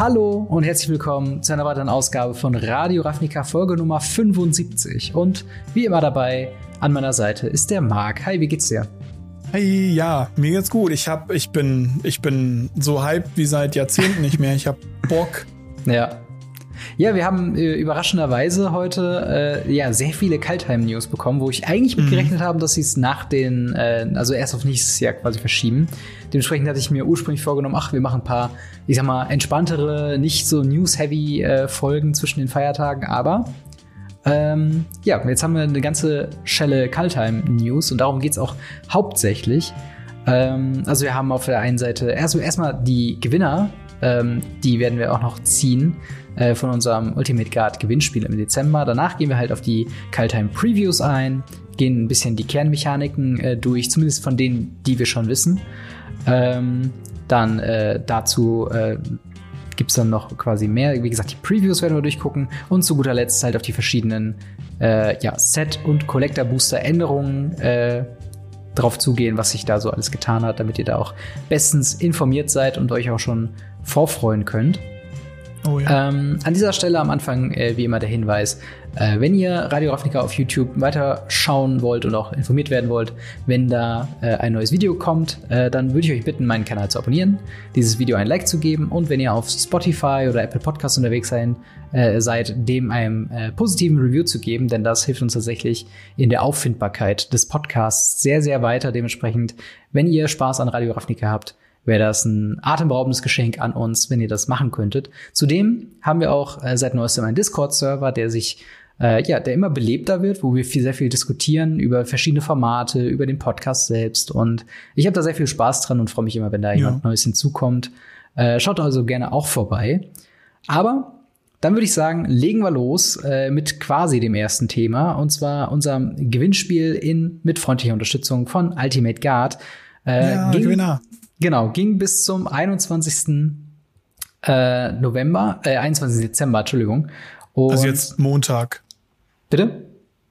Hallo und herzlich willkommen zu einer weiteren Ausgabe von Radio Ravnica Folge Nummer 75. Und wie immer dabei an meiner Seite ist der Marc. Hi, wie geht's dir? Hey, ja, mir geht's gut. Ich hab, ich bin, ich bin so hyped wie seit Jahrzehnten nicht mehr. Ich hab Bock. Ja, ja, wir haben äh, überraschenderweise heute äh, ja sehr viele Kaltheim-News bekommen, wo ich eigentlich mhm. gerechnet habe, dass sie es nach den, äh, also erst auf nächstes Jahr quasi verschieben. Dementsprechend hatte ich mir ursprünglich vorgenommen, ach, wir machen ein paar, ich sag mal, entspanntere, nicht so news-heavy äh, Folgen zwischen den Feiertagen, aber ähm, ja, jetzt haben wir eine ganze Schelle Kaltheim-News und darum geht's auch hauptsächlich. Ähm, also wir haben auf der einen Seite erstmal erst die Gewinner, ähm, die werden wir auch noch ziehen äh, von unserem Ultimate Guard Gewinnspiel im Dezember. Danach gehen wir halt auf die Kaltheim Previews ein, gehen ein bisschen die Kernmechaniken äh, durch, zumindest von denen, die wir schon wissen. Ähm, dann äh, dazu äh, gibt es dann noch quasi mehr. Wie gesagt, die Previews werden wir durchgucken und zu guter Letzt halt auf die verschiedenen äh, ja, Set- und Collector-Booster-Änderungen äh, drauf zugehen, was sich da so alles getan hat, damit ihr da auch bestens informiert seid und euch auch schon vorfreuen könnt. Oh ja. ähm, an dieser Stelle am Anfang äh, wie immer der Hinweis, äh, wenn ihr Radio Ravnica auf YouTube weiter schauen wollt und auch informiert werden wollt, wenn da äh, ein neues Video kommt, äh, dann würde ich euch bitten, meinen Kanal zu abonnieren, dieses Video ein Like zu geben und wenn ihr auf Spotify oder Apple Podcasts unterwegs sein, äh, seid, dem einem äh, positiven Review zu geben, denn das hilft uns tatsächlich in der Auffindbarkeit des Podcasts sehr, sehr weiter. Dementsprechend, wenn ihr Spaß an Radio Ravnica habt, wäre das ein atemberaubendes Geschenk an uns, wenn ihr das machen könntet. Zudem haben wir auch äh, seit neuestem einen Discord-Server, der sich äh, ja, der immer belebter wird, wo wir viel, sehr viel diskutieren über verschiedene Formate, über den Podcast selbst. Und ich habe da sehr viel Spaß dran und freue mich immer, wenn da jemand Neues hinzukommt. Äh, schaut also gerne auch vorbei. Aber dann würde ich sagen, legen wir los äh, mit quasi dem ersten Thema, und zwar unserem Gewinnspiel in mit freundlicher Unterstützung von Ultimate Guard. Äh, ja, Gewinner. Genau, ging bis zum 21. Äh, November, äh, 21. Dezember, Entschuldigung. Und also jetzt Montag. Bitte?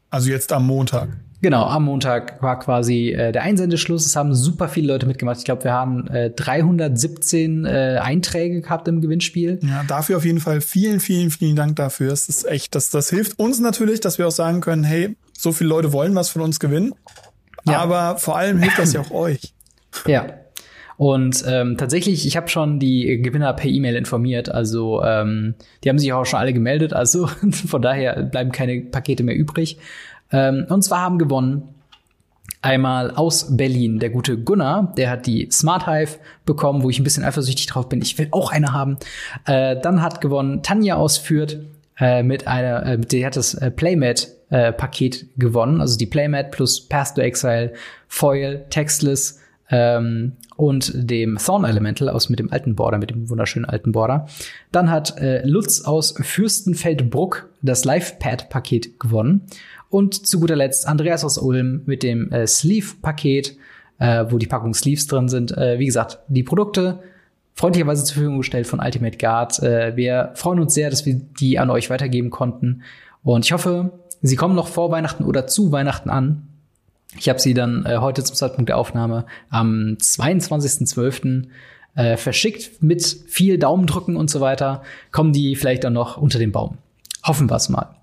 Also jetzt am Montag. Genau, am Montag war quasi äh, der Einsendeschluss. Es haben super viele Leute mitgemacht. Ich glaube, wir haben äh, 317 äh, Einträge gehabt im Gewinnspiel. Ja, dafür auf jeden Fall vielen, vielen, vielen Dank dafür. Es ist echt, das, das hilft uns natürlich, dass wir auch sagen können, hey, so viele Leute wollen was von uns gewinnen. Ja. Aber vor allem hilft das ja auch euch. Ja, und ähm, tatsächlich, ich habe schon die Gewinner per E-Mail informiert. Also ähm, die haben sich auch schon alle gemeldet. Also von daher bleiben keine Pakete mehr übrig. Ähm, und zwar haben gewonnen einmal aus Berlin der gute Gunnar. Der hat die Smart Hive bekommen, wo ich ein bisschen eifersüchtig drauf bin. Ich will auch eine haben. Äh, dann hat gewonnen Tanja aus Fürth äh, mit einer, äh, die hat das äh, Playmat äh, Paket gewonnen, also die Playmat plus Path to Exile, Foil, Textless ähm, und dem Thorn Elemental aus mit dem alten Border, mit dem wunderschönen alten Border. Dann hat äh, Lutz aus Fürstenfeldbruck das Live-Pad-Paket gewonnen. Und zu guter Letzt Andreas aus Ulm mit dem äh, Sleeve-Paket, äh, wo die Packung Sleeves drin sind. Äh, wie gesagt, die Produkte freundlicherweise zur Verfügung gestellt von Ultimate Guard. Äh, wir freuen uns sehr, dass wir die an euch weitergeben konnten. Und ich hoffe, sie kommen noch vor Weihnachten oder zu Weihnachten an. Ich habe sie dann äh, heute zum Zeitpunkt der Aufnahme am 22.12. Äh, verschickt mit viel Daumendrücken und so weiter. Kommen die vielleicht dann noch unter den Baum. Hoffen wir es mal.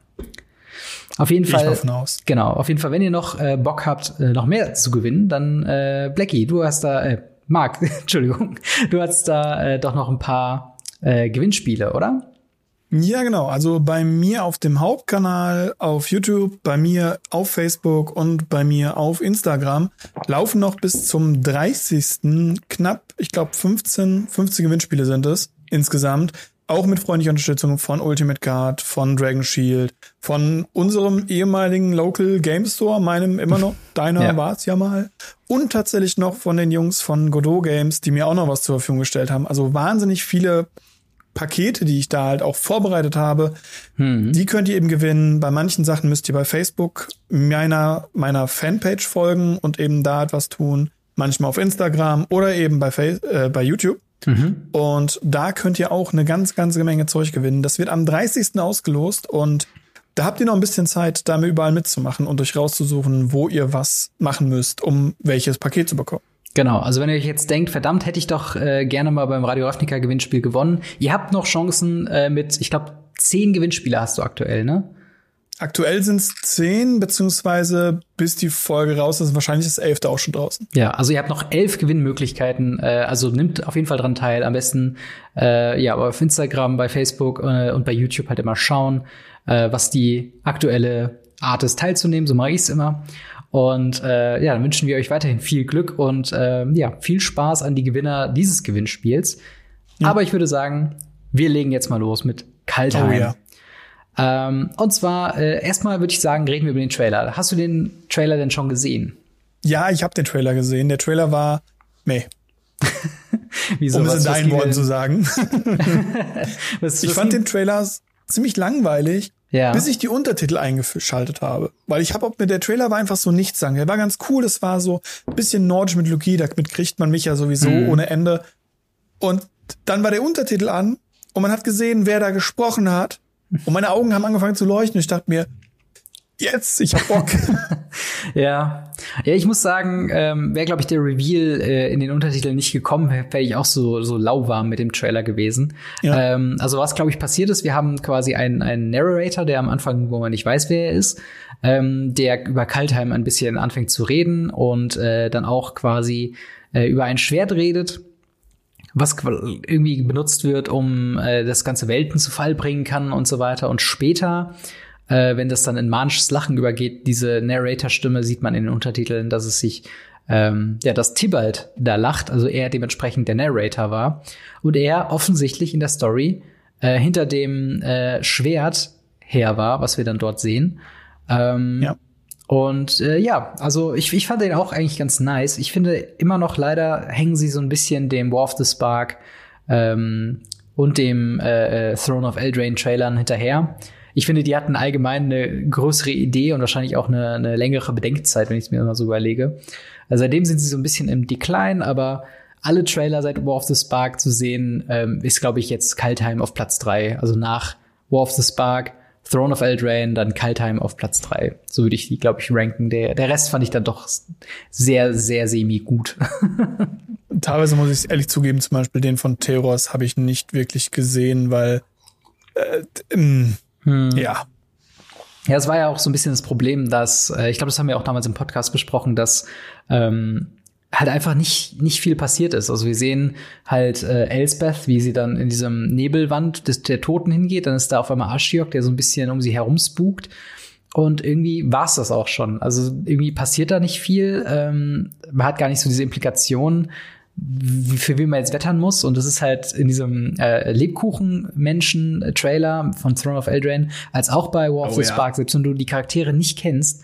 Auf jeden Fall. Ich aus. Genau, auf jeden Fall, wenn ihr noch äh, Bock habt, äh, noch mehr zu gewinnen, dann äh, Blackie, du hast da, äh, Marc, Entschuldigung, du hast da äh, doch noch ein paar äh, Gewinnspiele, oder? Ja, genau. Also bei mir auf dem Hauptkanal auf YouTube, bei mir auf Facebook und bei mir auf Instagram laufen noch bis zum 30. knapp, ich glaube 15, 15 Gewinnspiele sind es insgesamt. Auch mit freundlicher Unterstützung von Ultimate Card, von Dragon Shield, von unserem ehemaligen Local Game Store, meinem immer noch, deiner ja. war es ja mal. Und tatsächlich noch von den Jungs von Godot Games, die mir auch noch was zur Verfügung gestellt haben. Also wahnsinnig viele Pakete, die ich da halt auch vorbereitet habe, mhm. die könnt ihr eben gewinnen. Bei manchen Sachen müsst ihr bei Facebook meiner, meiner Fanpage folgen und eben da etwas tun. Manchmal auf Instagram oder eben bei, Face äh, bei YouTube. Mhm. Und da könnt ihr auch eine ganz, ganze Menge Zeug gewinnen. Das wird am 30. ausgelost und da habt ihr noch ein bisschen Zeit, da mir überall mitzumachen und euch rauszusuchen, wo ihr was machen müsst, um welches Paket zu bekommen. Genau, also wenn ihr euch jetzt denkt, verdammt, hätte ich doch äh, gerne mal beim Radio Ravnica Gewinnspiel gewonnen. Ihr habt noch Chancen äh, mit, ich glaube, zehn Gewinnspiele hast du aktuell, ne? Aktuell sind es zehn, beziehungsweise bis die Folge raus ist, wahrscheinlich ist das elfte auch schon draußen. Ja, also ihr habt noch elf Gewinnmöglichkeiten. Äh, also nimmt auf jeden Fall dran teil. Am besten äh, ja auf Instagram, bei Facebook äh, und bei YouTube halt immer schauen, äh, was die aktuelle Art ist, teilzunehmen. So mache ich es immer. Und äh, ja, dann wünschen wir euch weiterhin viel Glück und äh, ja, viel Spaß an die Gewinner dieses Gewinnspiels. Ja. Aber ich würde sagen, wir legen jetzt mal los mit Kaltheim. Oh, ja. Ähm, und zwar, äh, erstmal würde ich sagen, reden wir über den Trailer. Hast du den Trailer denn schon gesehen? Ja, ich habe den Trailer gesehen. Der Trailer war meh. Wieso, um es in deinen Worten zu sagen. was, ich fand den Trailer ziemlich langweilig, ja. bis ich die Untertitel eingeschaltet habe. Weil ich habe mir der Trailer war einfach so nichts sagen. Der war ganz cool, es war so ein bisschen nordische Mythologie, damit kriegt man mich ja sowieso mhm. ohne Ende. Und dann war der Untertitel an und man hat gesehen, wer da gesprochen hat. Und meine Augen haben angefangen zu leuchten. Ich dachte mir, jetzt, ich hab Bock. ja. Ja, ich muss sagen, ähm, wäre, glaube ich, der Reveal äh, in den Untertiteln nicht gekommen, wäre ich auch so, so lauwarm mit dem Trailer gewesen. Ja. Ähm, also was, glaube ich, passiert ist, wir haben quasi einen, einen Narrator, der am Anfang, wo man nicht weiß, wer er ist, ähm, der über Kaltheim ein bisschen anfängt zu reden und äh, dann auch quasi äh, über ein Schwert redet was irgendwie benutzt wird, um äh, das ganze Welten zu Fall bringen kann und so weiter. Und später, äh, wenn das dann in manisches Lachen übergeht, diese Narrator-Stimme sieht man in den Untertiteln, dass es sich ähm, ja, dass Tibalt da lacht, also er dementsprechend der Narrator war und er offensichtlich in der Story äh, hinter dem äh, Schwert her war, was wir dann dort sehen. Ähm, ja. Und äh, ja, also ich, ich fand den auch eigentlich ganz nice. Ich finde immer noch leider hängen sie so ein bisschen dem War of the Spark ähm, und dem äh, äh, Throne of Eldraine Trailern hinterher. Ich finde, die hatten allgemein eine größere Idee und wahrscheinlich auch eine, eine längere Bedenkzeit, wenn ich es mir mal so überlege. Also seitdem sind sie so ein bisschen im Decline, aber alle Trailer seit War of the Spark zu sehen, ähm, ist, glaube ich, jetzt Kaltheim auf Platz drei. Also nach War of the Spark Throne of Eldraine, dann Kaltheim auf Platz drei. So würde ich die, glaube ich, ranken. Der, der Rest fand ich dann doch sehr, sehr semi gut. Teilweise muss ich ehrlich zugeben, zum Beispiel den von Theros habe ich nicht wirklich gesehen, weil äh, ähm, hm. ja. Ja, es war ja auch so ein bisschen das Problem, dass, äh, ich glaube, das haben wir auch damals im Podcast besprochen, dass ähm, halt einfach nicht, nicht viel passiert ist. Also wir sehen halt äh, Elsbeth, wie sie dann in diesem Nebelwand des, der Toten hingeht. Dann ist da auf einmal Ashiok, der so ein bisschen um sie herum spukt. Und irgendwie war's das auch schon. Also irgendwie passiert da nicht viel. Ähm, man hat gar nicht so diese Implikationen, für wen man jetzt wettern muss. Und das ist halt in diesem äh, Lebkuchen-Menschen-Trailer von Throne of Eldraine, als auch bei War of oh, the Spark, ja. selbst wenn du die Charaktere nicht kennst,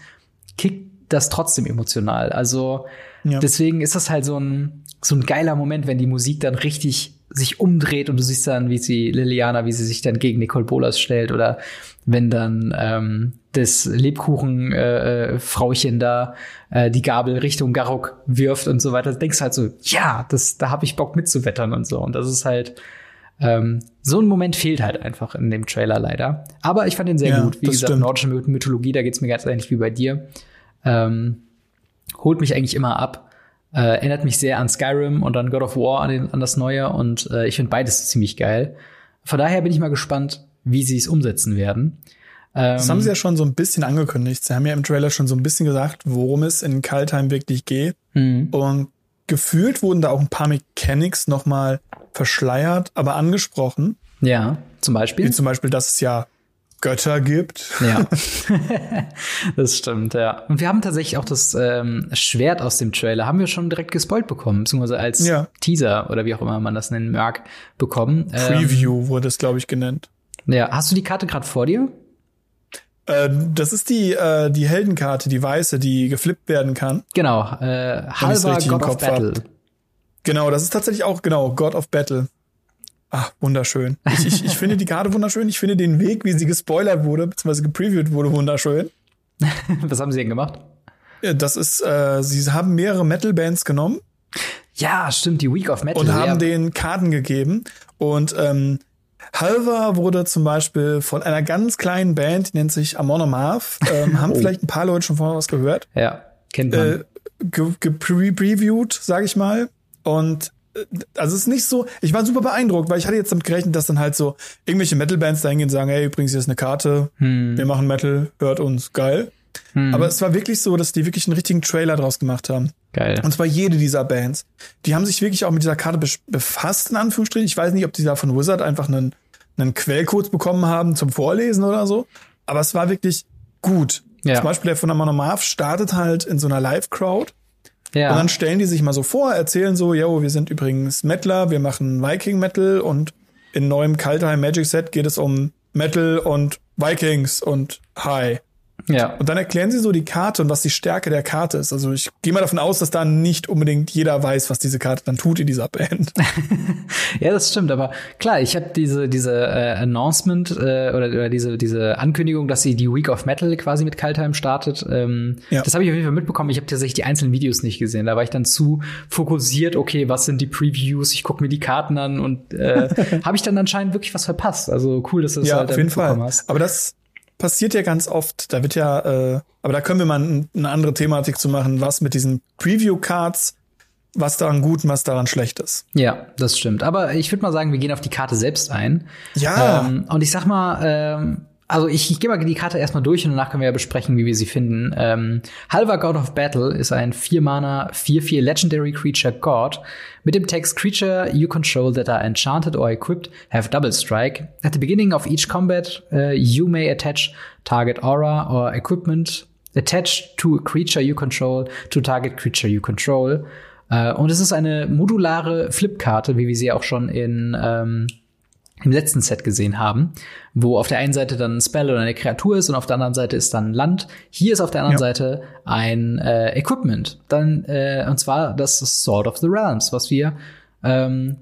kickt das trotzdem emotional. Also ja. Deswegen ist das halt so ein, so ein geiler Moment, wenn die Musik dann richtig sich umdreht und du siehst dann, wie sie Liliana, wie sie sich dann gegen Nicole Bolas stellt oder wenn dann ähm, das Lebkuchen-Frauchen äh, da äh, die Gabel Richtung Garok wirft und so weiter, denkst du halt so, ja, das, da habe ich Bock mitzuwettern und so. Und das ist halt ähm, so ein Moment fehlt halt einfach in dem Trailer leider. Aber ich fand ihn sehr ja, gut. Wie gesagt, stimmt. nordische Mythologie, da geht's mir ganz ähnlich wie bei dir. Ähm, holt mich eigentlich immer ab. Äh, erinnert mich sehr an Skyrim und an God of War, an, den, an das Neue. Und äh, ich finde beides ziemlich geil. Von daher bin ich mal gespannt, wie sie es umsetzen werden. Ähm, das haben sie ja schon so ein bisschen angekündigt. Sie haben ja im Trailer schon so ein bisschen gesagt, worum es in Kaltheim wirklich geht. Mhm. Und gefühlt wurden da auch ein paar Mechanics noch mal verschleiert, aber angesprochen. Ja, zum Beispiel. Wie zum Beispiel, dass es ja Götter gibt. Ja, das stimmt, ja. Und wir haben tatsächlich auch das ähm, Schwert aus dem Trailer, haben wir schon direkt gespoilt bekommen, beziehungsweise als ja. Teaser oder wie auch immer man das nennen mag, bekommen. Preview ähm, wurde es, glaube ich, genannt. Ja, hast du die Karte gerade vor dir? Äh, das ist die, äh, die Heldenkarte, die weiße, die geflippt werden kann. Genau, äh, halber God of Battle. Hab. Genau, das ist tatsächlich auch, genau, God of Battle. Ah, wunderschön. Ich, ich, ich finde die Karte wunderschön. Ich finde den Weg, wie sie gespoilert wurde, beziehungsweise gepreviewt wurde, wunderschön. Was haben sie denn gemacht? Das ist, äh, sie haben mehrere Metal-Bands genommen. Ja, stimmt, die Week of Metal. Und haben ja. denen Karten gegeben. Und ähm, Halver wurde zum Beispiel von einer ganz kleinen Band, die nennt sich Amon Amarth. Ähm, haben oh. vielleicht ein paar Leute schon vorher was gehört. Ja, kennt man. Äh, gepreviewt, sage ich mal. Und äh, also es ist nicht so, ich war super beeindruckt, weil ich hatte jetzt damit gerechnet, dass dann halt so irgendwelche Metal-Bands da hingehen und sagen, hey, übrigens, hier ist eine Karte, hm. wir machen Metal, hört uns, geil. Hm. Aber es war wirklich so, dass die wirklich einen richtigen Trailer draus gemacht haben. Geil. Und zwar jede dieser Bands. Die haben sich wirklich auch mit dieser Karte befasst, in Anführungsstrichen. Ich weiß nicht, ob die da von Wizard einfach einen, einen Quellcode bekommen haben zum Vorlesen oder so. Aber es war wirklich gut. Ja. Zum Beispiel der von der Monomarth startet halt in so einer Live-Crowd. Ja. Und dann stellen die sich mal so vor, erzählen so, yo, wir sind übrigens Metaler, wir machen Viking Metal und in neuem Kaltheim Magic Set geht es um Metal und Vikings und High. Ja. Und dann erklären sie so die Karte und was die Stärke der Karte ist. Also ich gehe mal davon aus, dass da nicht unbedingt jeder weiß, was diese Karte dann tut in dieser Band. ja, das stimmt. Aber klar, ich habe diese diese äh, Announcement äh, oder, oder diese diese Ankündigung, dass sie die Week of Metal quasi mit Kaltheim startet. Ähm, ja. Das habe ich auf jeden Fall mitbekommen. Ich habe tatsächlich die einzelnen Videos nicht gesehen. Da war ich dann zu fokussiert. Okay, was sind die Previews? Ich gucke mir die Karten an und äh, habe ich dann anscheinend wirklich was verpasst. Also cool, dass du das ja, halt auf jeden Fall. hast. Aber das passiert ja ganz oft. Da wird ja, äh, aber da können wir mal eine andere Thematik zu machen, was mit diesen Preview-Cards, was daran gut und was daran schlecht ist. Ja, das stimmt. Aber ich würde mal sagen, wir gehen auf die Karte selbst ein. Ja. Ähm, und ich sag mal, ähm, also ich, ich gehe mal die Karte erstmal durch und danach können wir ja besprechen, wie wir sie finden. Ähm, Halva God of Battle ist ein 4-Mana 4-4 Legendary Creature God mit dem Text Creature you control that are enchanted or equipped have double strike. At the beginning of each combat, uh, you may attach target aura or equipment attached to a creature you control to target creature you control. Uh, und es ist eine modulare Flipkarte, wie wir sie auch schon in ähm, im letzten Set gesehen haben, wo auf der einen Seite dann ein Spell oder eine Kreatur ist und auf der anderen Seite ist dann Land. Hier ist auf der anderen ja. Seite ein äh, Equipment, dann äh, und zwar das Sword of the Realms, was wir ähm,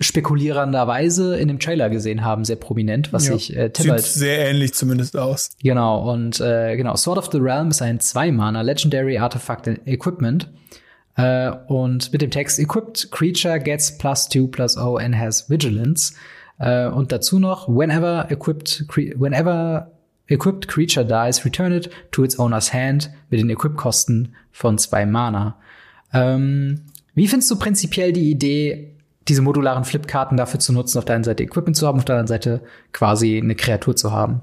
spekulierenderweise in dem Trailer gesehen haben, sehr prominent, was ja. sich äh, Sieht sehr ähnlich zumindest aus. Genau und äh, genau Sword of the Realms ist ein Zwei-Mana Legendary Artifact Equipment. Uh, und mit dem Text Equipped Creature gets plus two plus O and has Vigilance. Äh, und dazu noch, whenever equipped, whenever equipped creature dies, return it to its owner's hand mit den Equip-Kosten von zwei Mana. Ähm, wie findest du prinzipiell die Idee, diese modularen Flipkarten dafür zu nutzen, auf der einen Seite Equipment zu haben, auf der anderen Seite quasi eine Kreatur zu haben?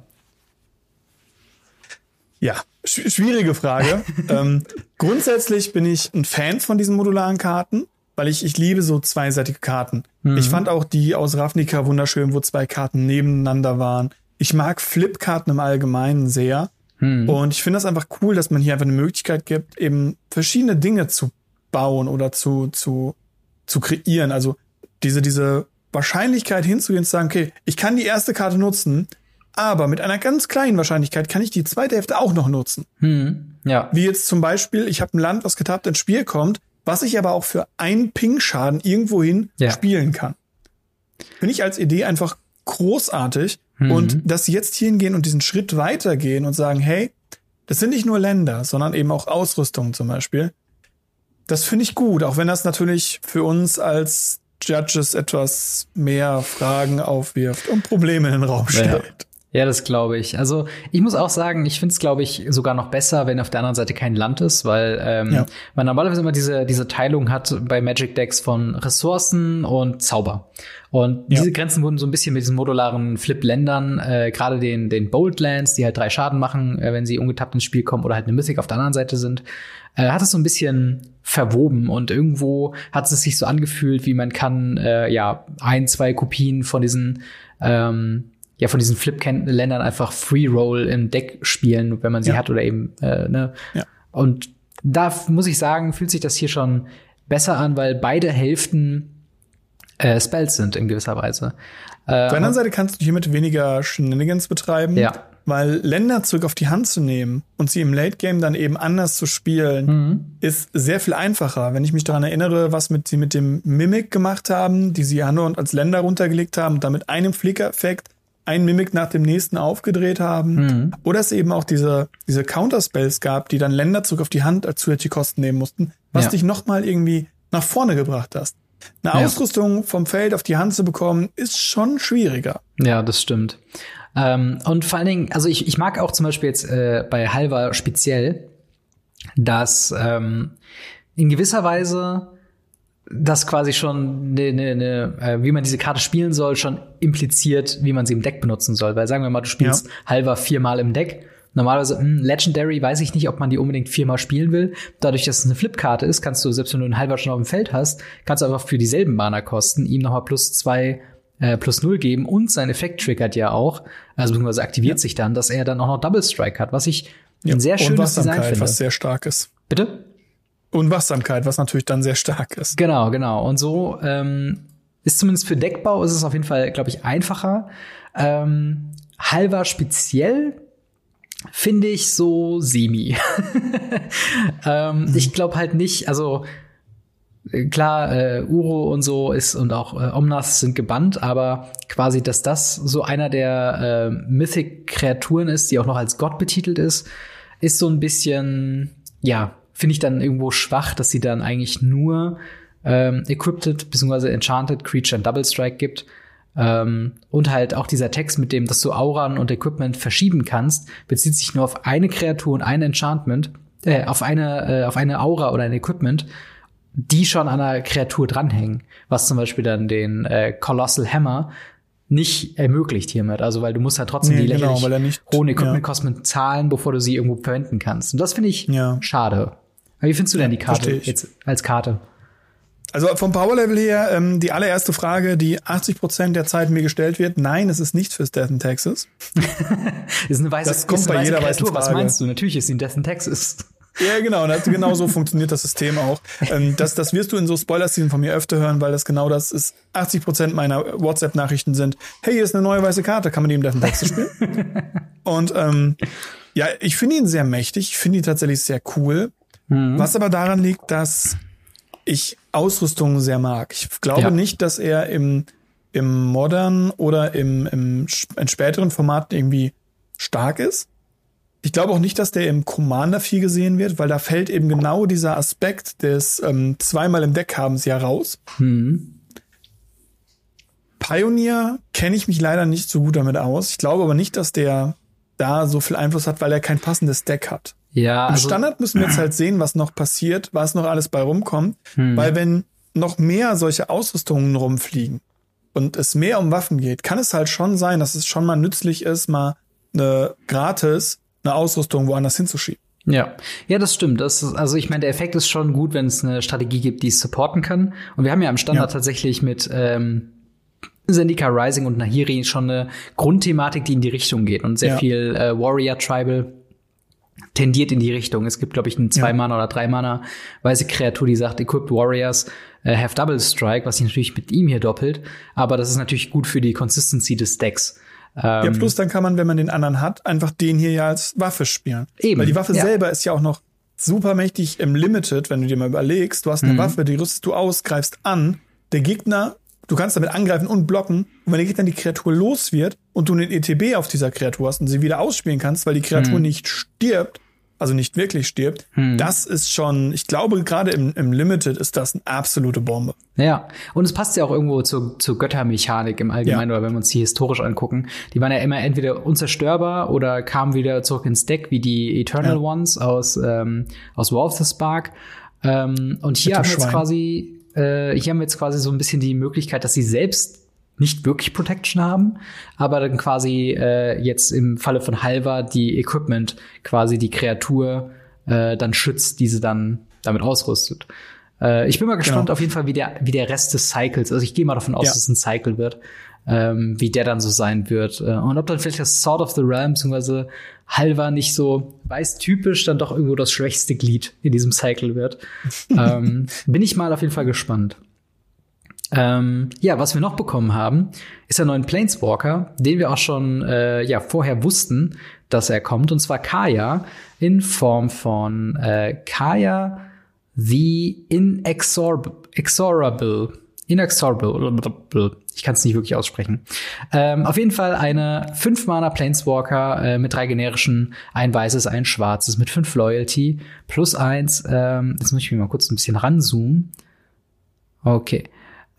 Ja, sch schwierige Frage. ähm, grundsätzlich bin ich ein Fan von diesen modularen Karten weil ich, ich liebe so zweiseitige Karten. Mhm. Ich fand auch die aus Ravnica wunderschön, wo zwei Karten nebeneinander waren. Ich mag Flipkarten im Allgemeinen sehr. Mhm. Und ich finde das einfach cool, dass man hier einfach eine Möglichkeit gibt, eben verschiedene Dinge zu bauen oder zu, zu, zu kreieren. Also diese, diese Wahrscheinlichkeit hinzugehen und zu sagen, okay, ich kann die erste Karte nutzen, aber mit einer ganz kleinen Wahrscheinlichkeit kann ich die zweite Hälfte auch noch nutzen. Hm, ja. Wie jetzt zum Beispiel, ich habe ein Land, was getappt ins Spiel kommt, was ich aber auch für einen Ping-Schaden irgendwohin ja. spielen kann. Finde ich als Idee einfach großartig. Mhm. Und dass sie jetzt hingehen und diesen Schritt weitergehen und sagen, hey, das sind nicht nur Länder, sondern eben auch Ausrüstungen zum Beispiel. Das finde ich gut, auch wenn das natürlich für uns als Judges etwas mehr Fragen aufwirft und Probleme in den Raum stellt. Ja. Ja, das glaube ich. Also ich muss auch sagen, ich finde es, glaube ich, sogar noch besser, wenn auf der anderen Seite kein Land ist, weil ähm, ja. man normalerweise immer diese, diese Teilung hat bei Magic Decks von Ressourcen und Zauber. Und ja. diese Grenzen wurden so ein bisschen mit diesen modularen Flip-Ländern, äh, gerade den, den Bold Lands, die halt drei Schaden machen, äh, wenn sie ungetappt ins Spiel kommen oder halt eine Mythic auf der anderen Seite sind, äh, hat es so ein bisschen verwoben und irgendwo hat es sich so angefühlt, wie man kann, äh, ja, ein, zwei Kopien von diesen ähm, ja von diesen Flip-Ländern einfach Free Roll im Deck spielen, wenn man sie ja. hat oder eben äh, ne. Ja. Und da muss ich sagen, fühlt sich das hier schon besser an, weil beide Hälften äh, Spells sind in gewisser Weise. Äh, Auf der anderen Seite kannst du hiermit weniger Shenanigans betreiben. Ja. Weil Länder zurück auf die Hand zu nehmen und sie im Late Game dann eben anders zu spielen, mhm. ist sehr viel einfacher. Wenn ich mich daran erinnere, was mit, sie mit dem Mimic gemacht haben, die sie ja nur als Länder runtergelegt haben und damit einem Flicker-Effekt ein Mimic nach dem nächsten aufgedreht haben. Mhm. Oder es eben auch diese, diese Counterspells gab, die dann Länder zurück auf die Hand als zusätzliche Kosten nehmen mussten, was ja. dich nochmal irgendwie nach vorne gebracht hast. Eine ja. Ausrüstung vom Feld auf die Hand zu bekommen, ist schon schwieriger. Ja, das stimmt. Ähm, und vor allen Dingen, also ich, ich mag auch zum Beispiel jetzt äh, bei Halva speziell, dass ähm, in gewisser Weise das quasi schon ne, ne, ne, wie man diese Karte spielen soll, schon impliziert, wie man sie im Deck benutzen soll. Weil sagen wir mal, du spielst ja. halber viermal im Deck. Normalerweise, mh, hm, Legendary weiß ich nicht, ob man die unbedingt viermal spielen will. Dadurch, dass es eine Flipkarte ist, kannst du, selbst wenn du einen halber schon auf dem Feld hast, kannst du einfach für dieselben Mana-Kosten ihm nochmal plus zwei äh, plus null geben und sein Effekt triggert ja auch, also beziehungsweise aktiviert ja. sich dann, dass er dann auch noch Double Strike hat, was ich ja. ein sehr schönes Design finde. was sehr stark ist. Bitte? Und Wachsamkeit, was natürlich dann sehr stark ist. Genau, genau. Und so ähm, ist zumindest für Deckbau ist es auf jeden Fall, glaube ich, einfacher. Ähm, halber speziell finde ich so semi. ähm, mhm. Ich glaube halt nicht, also klar, äh, Uro und so ist und auch äh, Omnas sind gebannt, aber quasi, dass das so einer der äh, Mythic-Kreaturen ist, die auch noch als Gott betitelt ist, ist so ein bisschen, ja, finde ich dann irgendwo schwach, dass sie dann eigentlich nur ähm, Equipped bzw. Enchanted Creature and Double Strike gibt. Ähm, und halt auch dieser Text mit dem, dass du Auran und Equipment verschieben kannst, bezieht sich nur auf eine Kreatur und ein Enchantment, äh, auf eine, äh, auf eine Aura oder ein Equipment, die schon an einer Kreatur dranhängen. Was zum Beispiel dann den äh, Colossal Hammer nicht ermöglicht hiermit. Also weil du musst ja halt trotzdem nee, die genau, lächerlich hohen Equipment-Kosten ja. zahlen, bevor du sie irgendwo verwenden kannst. Und das finde ich ja. schade. Wie findest du denn die Karte jetzt als Karte? Also vom Power-Level her, ähm, die allererste Frage, die 80 Prozent der Zeit mir gestellt wird, nein, es ist nicht fürs Death in Texas. ist eine weiße, das kommt bei jeder weißen Frage. Was meinst du? Natürlich ist sie in Death in Texas. Ja, genau. Das, genau so funktioniert das System auch. Ähm, das, das wirst du in so Spoiler-Szenen von mir öfter hören, weil das genau das ist. 80 Prozent meiner WhatsApp-Nachrichten sind, hey, hier ist eine neue weiße Karte, kann man die im Death in Texas spielen? Und ähm, ja, ich finde ihn sehr mächtig, ich finde ihn tatsächlich sehr cool. Mhm. Was aber daran liegt, dass ich Ausrüstung sehr mag. Ich glaube ja. nicht, dass er im, im Modern oder im, im, im späteren Format irgendwie stark ist. Ich glaube auch nicht, dass der im Commander viel gesehen wird, weil da fällt eben genau dieser Aspekt des ähm, zweimal im Deck habens ja raus. Mhm. Pioneer kenne ich mich leider nicht so gut damit aus. Ich glaube aber nicht, dass der da so viel Einfluss hat, weil er kein passendes Deck hat. Ja. Im also, Standard müssen wir jetzt halt sehen, was noch passiert, was noch alles bei rumkommt. Hm. Weil wenn noch mehr solche Ausrüstungen rumfliegen und es mehr um Waffen geht, kann es halt schon sein, dass es schon mal nützlich ist, mal eine gratis eine Ausrüstung woanders hinzuschieben. Ja, ja, das stimmt. Das ist, also ich meine, der Effekt ist schon gut, wenn es eine Strategie gibt, die es supporten kann. Und wir haben ja im Standard ja. tatsächlich mit ähm, Zendika Rising und Nahiri schon eine Grundthematik, die in die Richtung geht und sehr ja. viel äh, Warrior Tribal tendiert in die Richtung. Es gibt, glaube ich, eine zwei Mana oder drei Mana weiße Kreatur, die sagt, Equipped Warriors äh, have Double Strike, was sich natürlich mit ihm hier doppelt. Aber das ist natürlich gut für die Consistency des Decks. Ähm, ja, plus dann kann man, wenn man den anderen hat, einfach den hier ja als Waffe spielen. Eben. Weil die Waffe ja. selber ist ja auch noch super mächtig im Limited, wenn du dir mal überlegst, du hast eine mhm. Waffe, die rüstest du aus, greifst an, der Gegner Du kannst damit angreifen und blocken. Und wenn der Gegner die Kreatur los wird und du einen ETB auf dieser Kreatur hast und sie wieder ausspielen kannst, weil die Kreatur hm. nicht stirbt, also nicht wirklich stirbt, hm. das ist schon, ich glaube, gerade im, im Limited ist das eine absolute Bombe. Ja, und es passt ja auch irgendwo zur, zur Göttermechanik im Allgemeinen, ja. oder wenn wir uns die historisch angucken. Die waren ja immer entweder unzerstörbar oder kamen wieder zurück ins Deck, wie die Eternal ja. Ones aus, ähm, aus War of the Spark. Ähm, und hier haben wir jetzt quasi äh, hier haben wir jetzt quasi so ein bisschen die Möglichkeit, dass sie selbst nicht wirklich Protection haben, aber dann quasi äh, jetzt im Falle von Halva die Equipment quasi die Kreatur äh, dann schützt, diese dann damit ausrüstet. Äh, ich bin mal gespannt genau. auf jeden Fall, wie der, wie der Rest des Cycles, also ich gehe mal davon aus, ja. dass es ein Cycle wird, ähm, wie der dann so sein wird. Äh, und ob dann vielleicht das Sword of the Realm bzw. Halva nicht so weiß typisch dann doch irgendwo das schwächste Glied in diesem Cycle wird. ähm, bin ich mal auf jeden Fall gespannt. Ähm, ja, was wir noch bekommen haben, ist der neuen Planeswalker, den wir auch schon äh, ja vorher wussten, dass er kommt, und zwar Kaya in Form von äh, Kaya the Inexorable. Inexorable. Ich kann es nicht wirklich aussprechen. Ähm, auf jeden Fall eine 5 Mana Planeswalker äh, mit drei generischen, ein weißes, ein schwarzes, mit 5 Loyalty, plus 1. Ähm, jetzt muss ich mir mal kurz ein bisschen ranzoomen. Okay.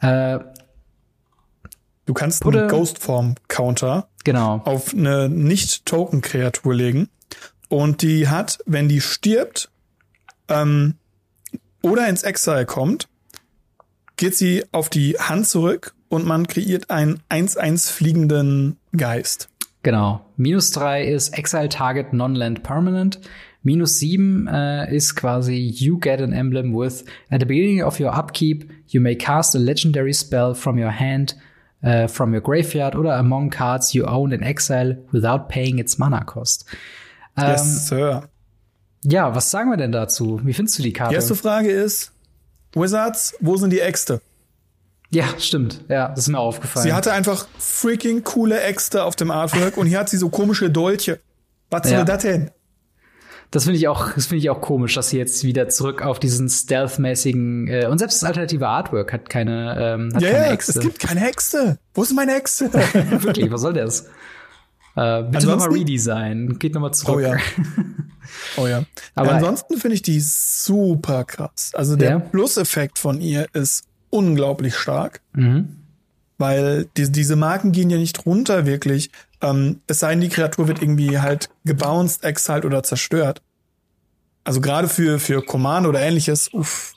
Äh, du kannst einen Ghost-Form-Counter genau. auf eine Nicht-Token-Kreatur legen. Und die hat, wenn die stirbt, ähm, oder ins Exile kommt, geht sie auf die Hand zurück und man kreiert einen 1-1 fliegenden Geist. Genau. Minus drei ist Exile Target Non-Land Permanent. Minus sieben äh, ist quasi you get an emblem with at the beginning of your upkeep you may cast a legendary spell from your hand, uh, from your graveyard oder among cards you own in exile without paying its mana cost. yes, ähm, Sir. Ja, was sagen wir denn dazu? Wie findest du die Karte? Die erste Frage ist, Wizards, wo sind die Äxte? Ja, stimmt. Ja, das ist mir aufgefallen. Sie hatte einfach freaking coole Äxte auf dem Artwork und hier hat sie so komische Dolche. Was soll ja. das denn? Das finde ich auch, das finde ich auch komisch, dass sie jetzt wieder zurück auf diesen Stealth-mäßigen äh, und selbst das alternative Artwork hat keine, ähm, hat ja, keine ja, Äxte. Es gibt keine Hexe. Wo ist meine Hexe? Wirklich, was soll das? Äh, bitte nochmal Redesign. Geht nochmal zurück. Oh ja. Oh ja. Aber ansonsten finde ich die super krass. Also der ja. Plus-Effekt von ihr ist unglaublich stark. Mhm. Weil die, diese Marken gehen ja nicht runter wirklich. Ähm, es sei denn, die Kreatur wird irgendwie halt gebounced, exiled oder zerstört. Also gerade für, für Command oder ähnliches, uff.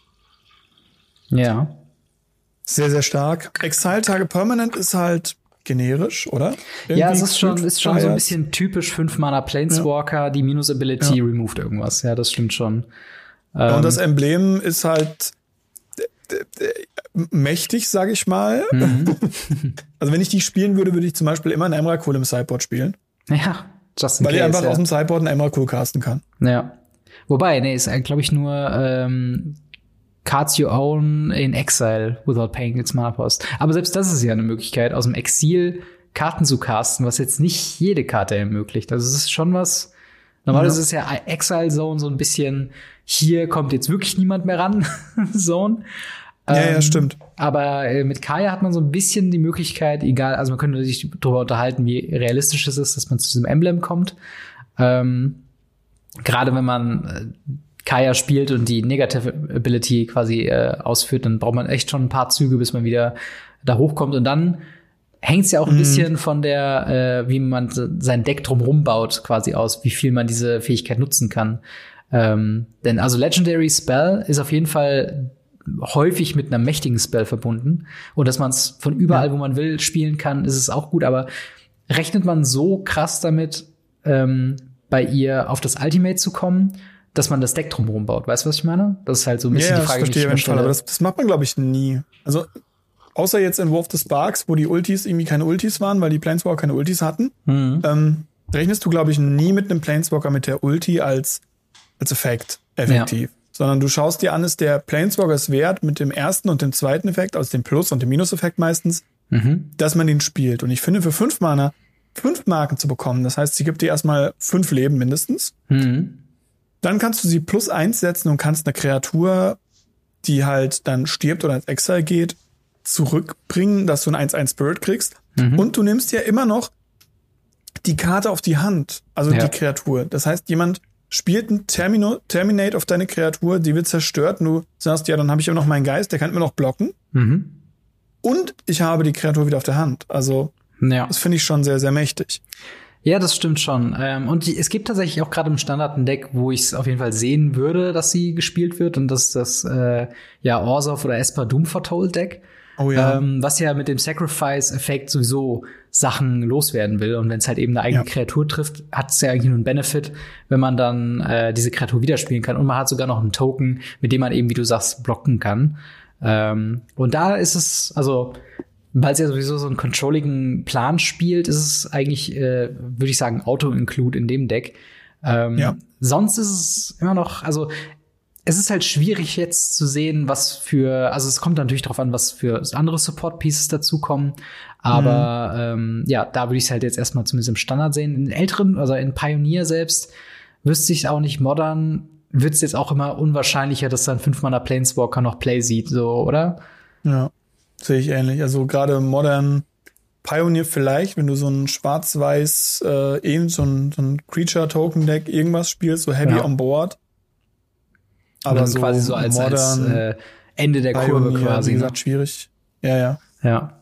Ja. Sehr, sehr stark. Exile-Tage Permanent ist halt generisch, oder? Irgendwie ja, es ist schon, ist schon so ein bisschen typisch 5 Mana Planeswalker, ja. die Minus Ability ja. removed irgendwas. Ja, das stimmt schon. Ja, und das ähm, Emblem ist halt mächtig, sage ich mal. Mhm. also wenn ich die spielen würde, würde ich zum Beispiel immer einen Emrakul im Sideboard spielen. Ja, just in Weil case, ich einfach ja. aus dem Sideboard einen Emrakul casten kann. Ja. Wobei, nee, ist glaube ich nur ähm, Cards you own in exile without paying its mana cost. Aber selbst das ist ja eine Möglichkeit, aus dem Exil Karten zu casten, was jetzt nicht jede Karte ermöglicht. Also es ist schon was. Normalerweise ja. ist ja Exile Zone so ein bisschen, hier kommt jetzt wirklich niemand mehr ran, Zone. Ja, ähm, ja, stimmt. Aber äh, mit Kaya hat man so ein bisschen die Möglichkeit, egal, also man könnte sich darüber unterhalten, wie realistisch es ist, dass man zu diesem Emblem kommt. Ähm, Gerade wenn man äh, Kaya spielt und die Negative Ability quasi äh, ausführt, dann braucht man echt schon ein paar Züge, bis man wieder da hochkommt. Und dann hängt es ja auch ein mhm. bisschen von der, äh, wie man sein Deck drumherum baut, quasi aus, wie viel man diese Fähigkeit nutzen kann. Ähm, denn also Legendary Spell ist auf jeden Fall häufig mit einer mächtigen Spell verbunden. Und dass man es von überall, ja. wo man will, spielen kann, ist es auch gut. Aber rechnet man so krass damit, ähm, bei ihr auf das Ultimate zu kommen? Dass man das Deck drumherum baut. Weißt du, was ich meine? Das ist halt so ein bisschen ja, die Frage, das verstehe die ich mir Aber das, das macht man, glaube ich, nie. Also, außer jetzt in Wolf the Sparks, wo die Ultis irgendwie keine Ultis waren, weil die Planeswalker keine Ultis hatten, mhm. ähm, rechnest du, glaube ich, nie mit einem Planeswalker mit der Ulti als, als Effekt effektiv. Ja. Sondern du schaust dir an, ist der Planeswalker es wert mit dem ersten und dem zweiten Effekt, also dem Plus- und dem Minus-Effekt meistens, mhm. dass man den spielt. Und ich finde, für fünf Mana fünf Marken zu bekommen, das heißt, sie gibt dir erstmal fünf Leben mindestens. Mhm dann kannst du sie plus eins setzen und kannst eine Kreatur, die halt dann stirbt oder ins Exile geht, zurückbringen, dass du ein 1-1 Spirit kriegst. Mhm. Und du nimmst ja immer noch die Karte auf die Hand, also ja. die Kreatur. Das heißt, jemand spielt ein Termino, Terminate auf deine Kreatur, die wird zerstört und du sagst, ja, dann habe ich immer noch meinen Geist, der kann immer noch blocken. Mhm. Und ich habe die Kreatur wieder auf der Hand. Also, ja. das finde ich schon sehr, sehr mächtig. Ja, das stimmt schon. Ähm, und die, es gibt tatsächlich auch gerade im Standard ein Deck, wo ich es auf jeden Fall sehen würde, dass sie gespielt wird. Und das ist das äh, ja Orsov oder Esper Doom Foretold Deck. Oh ja. Ähm, was ja mit dem Sacrifice-Effekt sowieso Sachen loswerden will. Und wenn es halt eben eine eigene ja. Kreatur trifft, hat es ja eigentlich nur einen Benefit, wenn man dann äh, diese Kreatur wieder spielen kann. Und man hat sogar noch einen Token, mit dem man eben, wie du sagst, blocken kann. Ähm, und da ist es, also weil es ja sowieso so einen controlligen Plan spielt, ist es eigentlich, äh, würde ich sagen, Auto-Include in dem Deck. Ähm, ja. Sonst ist es immer noch, also es ist halt schwierig jetzt zu sehen, was für, also es kommt natürlich darauf an, was für andere Support-Pieces dazukommen. Aber mhm. ähm, ja, da würde ich es halt jetzt erstmal zumindest im Standard sehen. In älteren, also in Pioneer selbst, wüsste ich auch nicht modern, wird es jetzt auch immer unwahrscheinlicher, dass dann fünfmal Planeswalker noch Play sieht, so, oder? Ja. Sehe ich ähnlich. Also gerade Modern Pioneer vielleicht, wenn du so ein schwarz-weiß, äh, eben so ein, so ein Creature-Token-Deck irgendwas spielst, so heavy ja. on board. Aber so quasi so als, modern als äh, Ende der Pioneer, Kurve quasi. Wie ne? gesagt, schwierig. Ja, ja. Ja.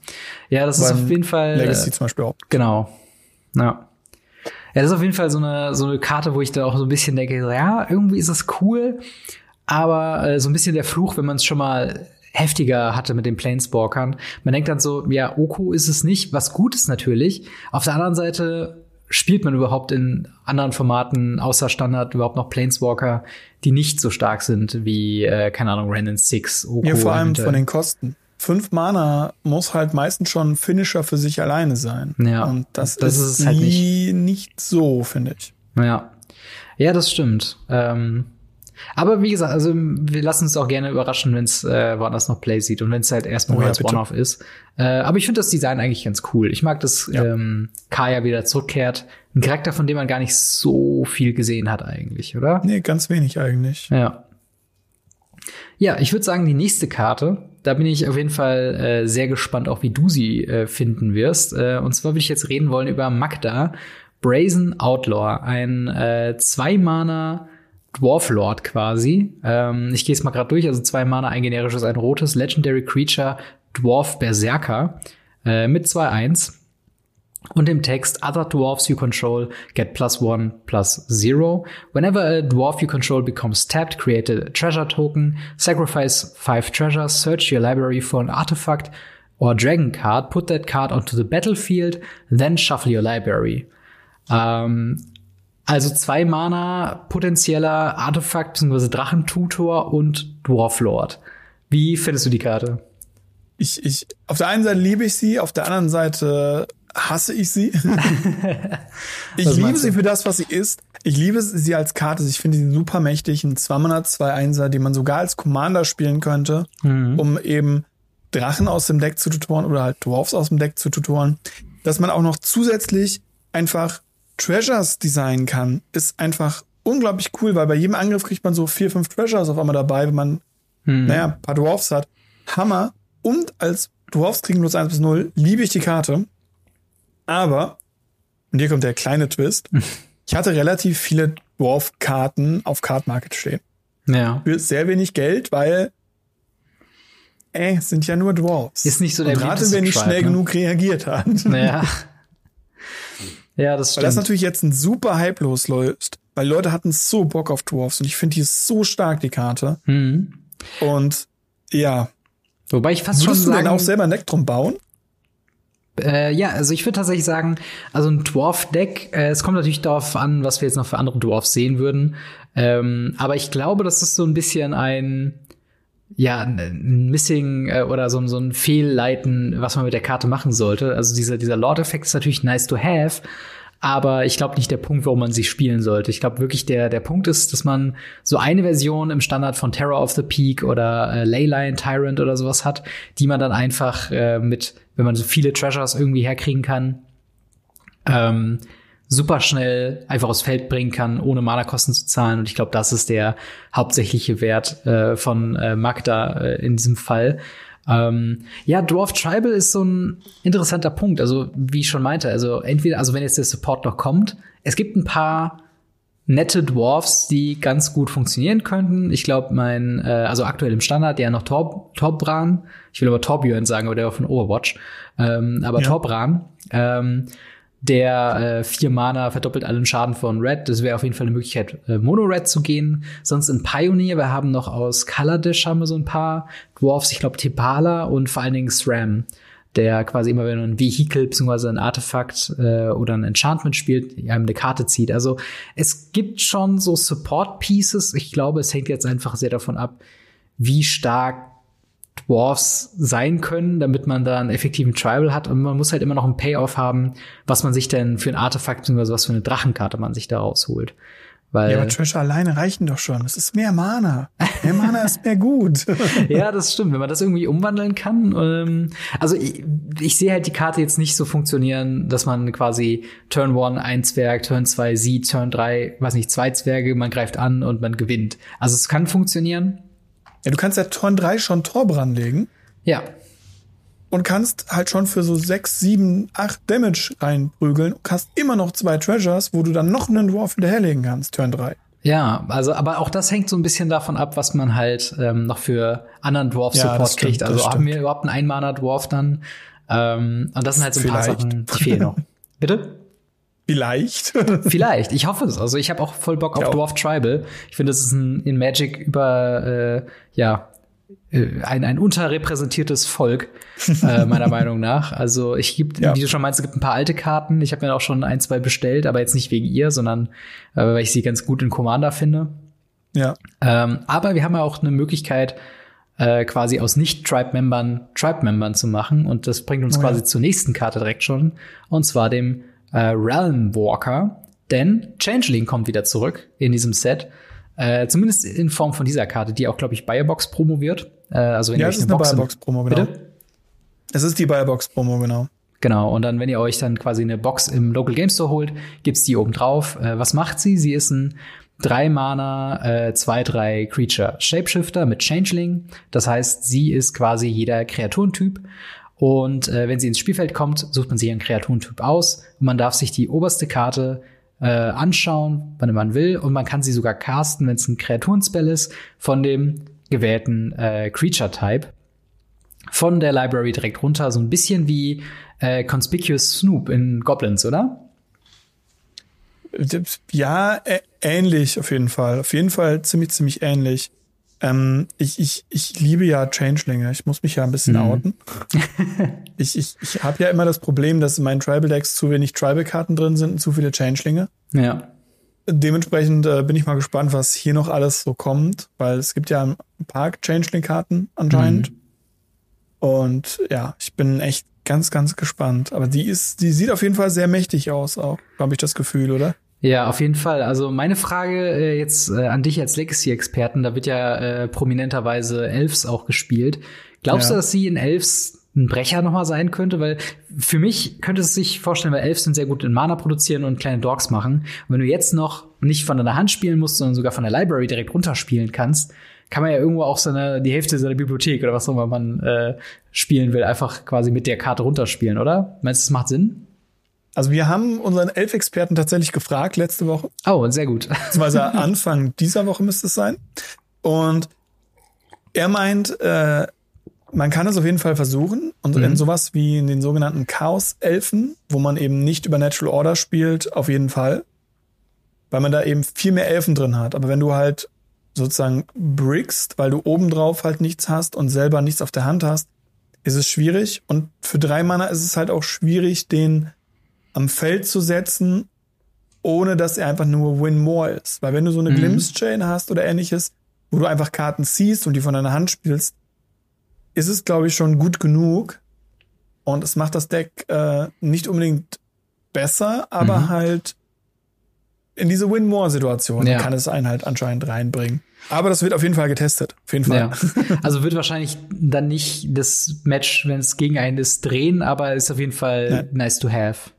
Ja, das Weil ist auf jeden Fall. Legacy äh, zum Beispiel auch. Genau. Ja. Ja, das ist auf jeden Fall so eine, so eine Karte, wo ich da auch so ein bisschen denke, ja, irgendwie ist das cool, aber äh, so ein bisschen der Fluch, wenn man es schon mal heftiger hatte mit den Planeswalkern. Man denkt dann so, ja, Oko ist es nicht, was gut ist natürlich. Auf der anderen Seite spielt man überhaupt in anderen Formaten außer Standard überhaupt noch Planeswalker, die nicht so stark sind wie, äh, keine Ahnung, Ren Six, Oko. Ja, vor allem und, äh, von den Kosten. Fünf Mana muss halt meistens schon ein Finisher für sich alleine sein. Ja. Und das, das ist, ist halt nicht. nicht so, finde ich. Ja. Ja, das stimmt. Ähm aber wie gesagt, also wir lassen uns auch gerne überraschen, wenn es äh, woanders noch Play sieht und wenn es halt erstmal oh, ja, als One-Off ist. Äh, aber ich finde das Design eigentlich ganz cool. Ich mag, dass ja. ähm, Kaya wieder zurückkehrt. Ein Charakter, von dem man gar nicht so viel gesehen hat eigentlich, oder? Nee, ganz wenig eigentlich. Ja. Ja, ich würde sagen, die nächste Karte, da bin ich auf jeden Fall äh, sehr gespannt, auch wie du sie äh, finden wirst. Äh, und zwar würde ich jetzt reden wollen über Magda, Brazen Outlaw, ein äh, Zwei-Mana Dwarf Lord quasi. Ähm, ich gehe es mal gerade durch. Also zwei Mana, ein generisches, ein rotes. Legendary Creature, Dwarf Berserker äh, mit 2-1. Und im Text, other dwarfs you control get plus one, plus zero. Whenever a dwarf you control becomes tapped, create a treasure token, sacrifice five treasures, search your library for an artifact or dragon card, put that card onto the battlefield, then shuffle your library. Ähm, also zwei Mana, potenzieller Artefakt bzw. Drachentutor und Dwarflord. Wie findest du die Karte? Ich, ich, auf der einen Seite liebe ich sie, auf der anderen Seite hasse ich sie. ich liebe sie für das, was sie ist. Ich liebe sie als Karte. Ich finde sie super mächtig. Ein 2 Mana 2 1 die man sogar als Commander spielen könnte, mhm. um eben Drachen aus dem Deck zu tutoren oder halt Dwarfs aus dem Deck zu tutoren. Dass man auch noch zusätzlich einfach Treasures designen kann, ist einfach unglaublich cool, weil bei jedem Angriff kriegt man so vier, fünf Treasures auf einmal dabei, wenn man, hm. naja, ein paar Dwarfs hat. Hammer. Und als Dwarfs kriegen plus eins bis null liebe ich die Karte. Aber, und hier kommt der kleine Twist, ich hatte relativ viele Dwarf-Karten auf Card Market stehen. Ja. Für sehr wenig Geld, weil es sind ja nur Dwarfs. Ist nicht so der Und rate, wer nicht schnell ne? genug reagiert hat. Naja. Ja, das stimmt. Weil das natürlich jetzt ein super Hype losläuft, weil Leute hatten so Bock auf Dwarfs und ich finde die ist so stark, die Karte. Mhm. Und ja. Wobei ich fast Würdest schon sagen, du denn auch selber ein Deck drum bauen? Äh, ja, also ich würde tatsächlich sagen, also ein Dwarf-Deck, äh, es kommt natürlich darauf an, was wir jetzt noch für andere Dwarfs sehen würden. Ähm, aber ich glaube, das ist so ein bisschen ein, ja, ein Missing äh, oder so, so ein Fehlleiten, was man mit der Karte machen sollte. Also dieser, dieser Lord-Effekt ist natürlich nice to have, aber ich glaube nicht der Punkt, warum man sie spielen sollte. Ich glaube wirklich, der, der Punkt ist, dass man so eine Version im Standard von Terror of the Peak oder äh, Leyline Tyrant oder sowas hat, die man dann einfach äh, mit, wenn man so viele Treasures irgendwie herkriegen kann, ähm, super schnell einfach aufs Feld bringen kann, ohne Mana-Kosten zu zahlen. Und ich glaube, das ist der hauptsächliche Wert äh, von äh, Magda äh, in diesem Fall. Ähm, ja, Dwarf Tribal ist so ein interessanter Punkt. Also, wie ich schon meinte, also entweder, also wenn jetzt der Support noch kommt, es gibt ein paar nette Dwarfs, die ganz gut funktionieren könnten. Ich glaube, mein, äh, also aktuell im Standard, der noch Tor, Torbran, ich will aber Torbjörn sagen, aber der war von Overwatch, ähm, aber ja. Torbran, ähm, der äh, vier Mana verdoppelt allen Schaden von Red. Das wäre auf jeden Fall eine Möglichkeit, äh, Mono-Red zu gehen. Sonst in Pioneer, wir haben noch aus Kaladesh haben wir so ein paar Dwarfs, ich glaube Tepala und vor allen Dingen SRAM, der quasi immer, wenn man ein Vehikel bzw. ein Artefakt äh, oder ein Enchantment spielt, einem eine Karte zieht. Also es gibt schon so Support-Pieces. Ich glaube, es hängt jetzt einfach sehr davon ab, wie stark Dwarfs sein können, damit man da einen effektiven Tribal hat. Und man muss halt immer noch einen Payoff haben, was man sich denn für ein Artefakt bzw. was für eine Drachenkarte man sich da rausholt. Weil, ja, aber Trash alleine reichen doch schon. Das ist mehr Mana. Mehr Mana ist mehr gut. ja, das stimmt. Wenn man das irgendwie umwandeln kann. Ähm, also ich, ich sehe halt die Karte jetzt nicht so funktionieren, dass man quasi Turn 1 ein Zwerg, Turn 2 sie, Turn 3, weiß nicht, zwei Zwerge, man greift an und man gewinnt. Also es kann funktionieren, ja, du kannst ja Turn 3 schon Torbrand legen. Ja. Und kannst halt schon für so 6, 7, 8 Damage reinprügeln und hast immer noch zwei Treasures, wo du dann noch einen Dwarf hinterherlegen kannst, Turn 3. Ja, also aber auch das hängt so ein bisschen davon ab, was man halt ähm, noch für anderen Dwarf Support ja, stimmt, kriegt. Also haben wir überhaupt einen Einmaner Dwarf dann? Ähm, und das sind halt so ein Vielleicht. paar Sachen, die fehlen noch. Bitte? Vielleicht. Vielleicht. Ich hoffe es. Also ich habe auch voll Bock auf Dwarf Tribal. Ich finde, das ist ein, in Magic über äh, ja äh, ein, ein unterrepräsentiertes Volk, äh, meiner Meinung nach. Also ich gibt, ja. wie du schon meinst, es gibt ein paar alte Karten. Ich habe mir auch schon ein, zwei bestellt, aber jetzt nicht wegen ihr, sondern äh, weil ich sie ganz gut in Commander finde. Ja. Ähm, aber wir haben ja auch eine Möglichkeit, äh, quasi aus Nicht-Tribe-Membern Tribe-Membern zu machen. Und das bringt uns oh, quasi ja. zur nächsten Karte direkt schon. Und zwar dem äh, Realm Walker. Denn Changeling kommt wieder zurück in diesem Set. Äh, zumindest in Form von dieser Karte, die auch, glaube ich, Biobox Promo wird. Äh, also wenn ja, ihr euch es ist eine Box Biobox Promo, genau. Bitte? Es ist die Biobox Promo, genau. Genau, und dann, wenn ihr euch dann quasi eine Box im Local Game Store holt, gibt's die oben drauf. Äh, was macht sie? Sie ist ein 3 Mana, äh, 2, 3 Creature Shapeshifter mit Changeling. Das heißt, sie ist quasi jeder Kreaturentyp. Und äh, wenn sie ins Spielfeld kommt, sucht man sich einen Kreaturentyp aus. Und man darf sich die oberste Karte äh, anschauen, wann man will. Und man kann sie sogar casten, wenn es ein Kreaturenspell ist, von dem gewählten äh, Creature-Type. Von der Library direkt runter. So ein bisschen wie äh, Conspicuous Snoop in Goblins, oder? Ja, ähnlich auf jeden Fall. Auf jeden Fall ziemlich, ziemlich ähnlich. Ähm, ich, ich, ich liebe ja Changelinge. Ich muss mich ja ein bisschen mhm. outen. ich ich, ich habe ja immer das Problem, dass in meinen Tribal Decks zu wenig Tribal-Karten drin sind und zu viele Changelinge. Ja. Dementsprechend äh, bin ich mal gespannt, was hier noch alles so kommt, weil es gibt ja ein paar Changeling-Karten anscheinend. Mhm. Und ja, ich bin echt ganz, ganz gespannt. Aber die ist, die sieht auf jeden Fall sehr mächtig aus, auch, habe ich das Gefühl, oder? Ja, auf jeden Fall. Also meine Frage äh, jetzt äh, an dich als Legacy-Experten, da wird ja äh, prominenterweise Elves auch gespielt. Glaubst ja. du, dass sie in Elves ein Brecher nochmal sein könnte? Weil für mich könnte es sich vorstellen, weil Elves sind sehr gut in Mana produzieren und kleine Dogs machen. Und wenn du jetzt noch nicht von deiner Hand spielen musst, sondern sogar von der Library direkt runterspielen kannst, kann man ja irgendwo auch seine, die Hälfte seiner Bibliothek oder was auch immer man äh, spielen will, einfach quasi mit der Karte runterspielen, oder? Meinst du, das macht Sinn? Also wir haben unseren Elf-Experten tatsächlich gefragt letzte Woche. Oh, sehr gut. Beziehungsweise Anfang dieser Woche müsste es sein. Und er meint, äh, man kann es auf jeden Fall versuchen. Und mhm. in sowas wie in den sogenannten Chaos-Elfen, wo man eben nicht über Natural Order spielt, auf jeden Fall. Weil man da eben viel mehr Elfen drin hat. Aber wenn du halt sozusagen brickst, weil du obendrauf halt nichts hast und selber nichts auf der Hand hast, ist es schwierig. Und für drei Mana ist es halt auch schwierig, den am Feld zu setzen, ohne dass er einfach nur Win More ist. Weil wenn du so eine mhm. Glimpse Chain hast oder ähnliches, wo du einfach Karten ziehst und die von deiner Hand spielst, ist es, glaube ich, schon gut genug. Und es macht das Deck äh, nicht unbedingt besser, aber mhm. halt in diese Win-More-Situation ja. kann es einen halt anscheinend reinbringen. Aber das wird auf jeden Fall getestet. Auf jeden Fall. Ja. Also wird wahrscheinlich dann nicht das Match, wenn es gegen einen ist, drehen, aber ist auf jeden Fall ja. nice to have.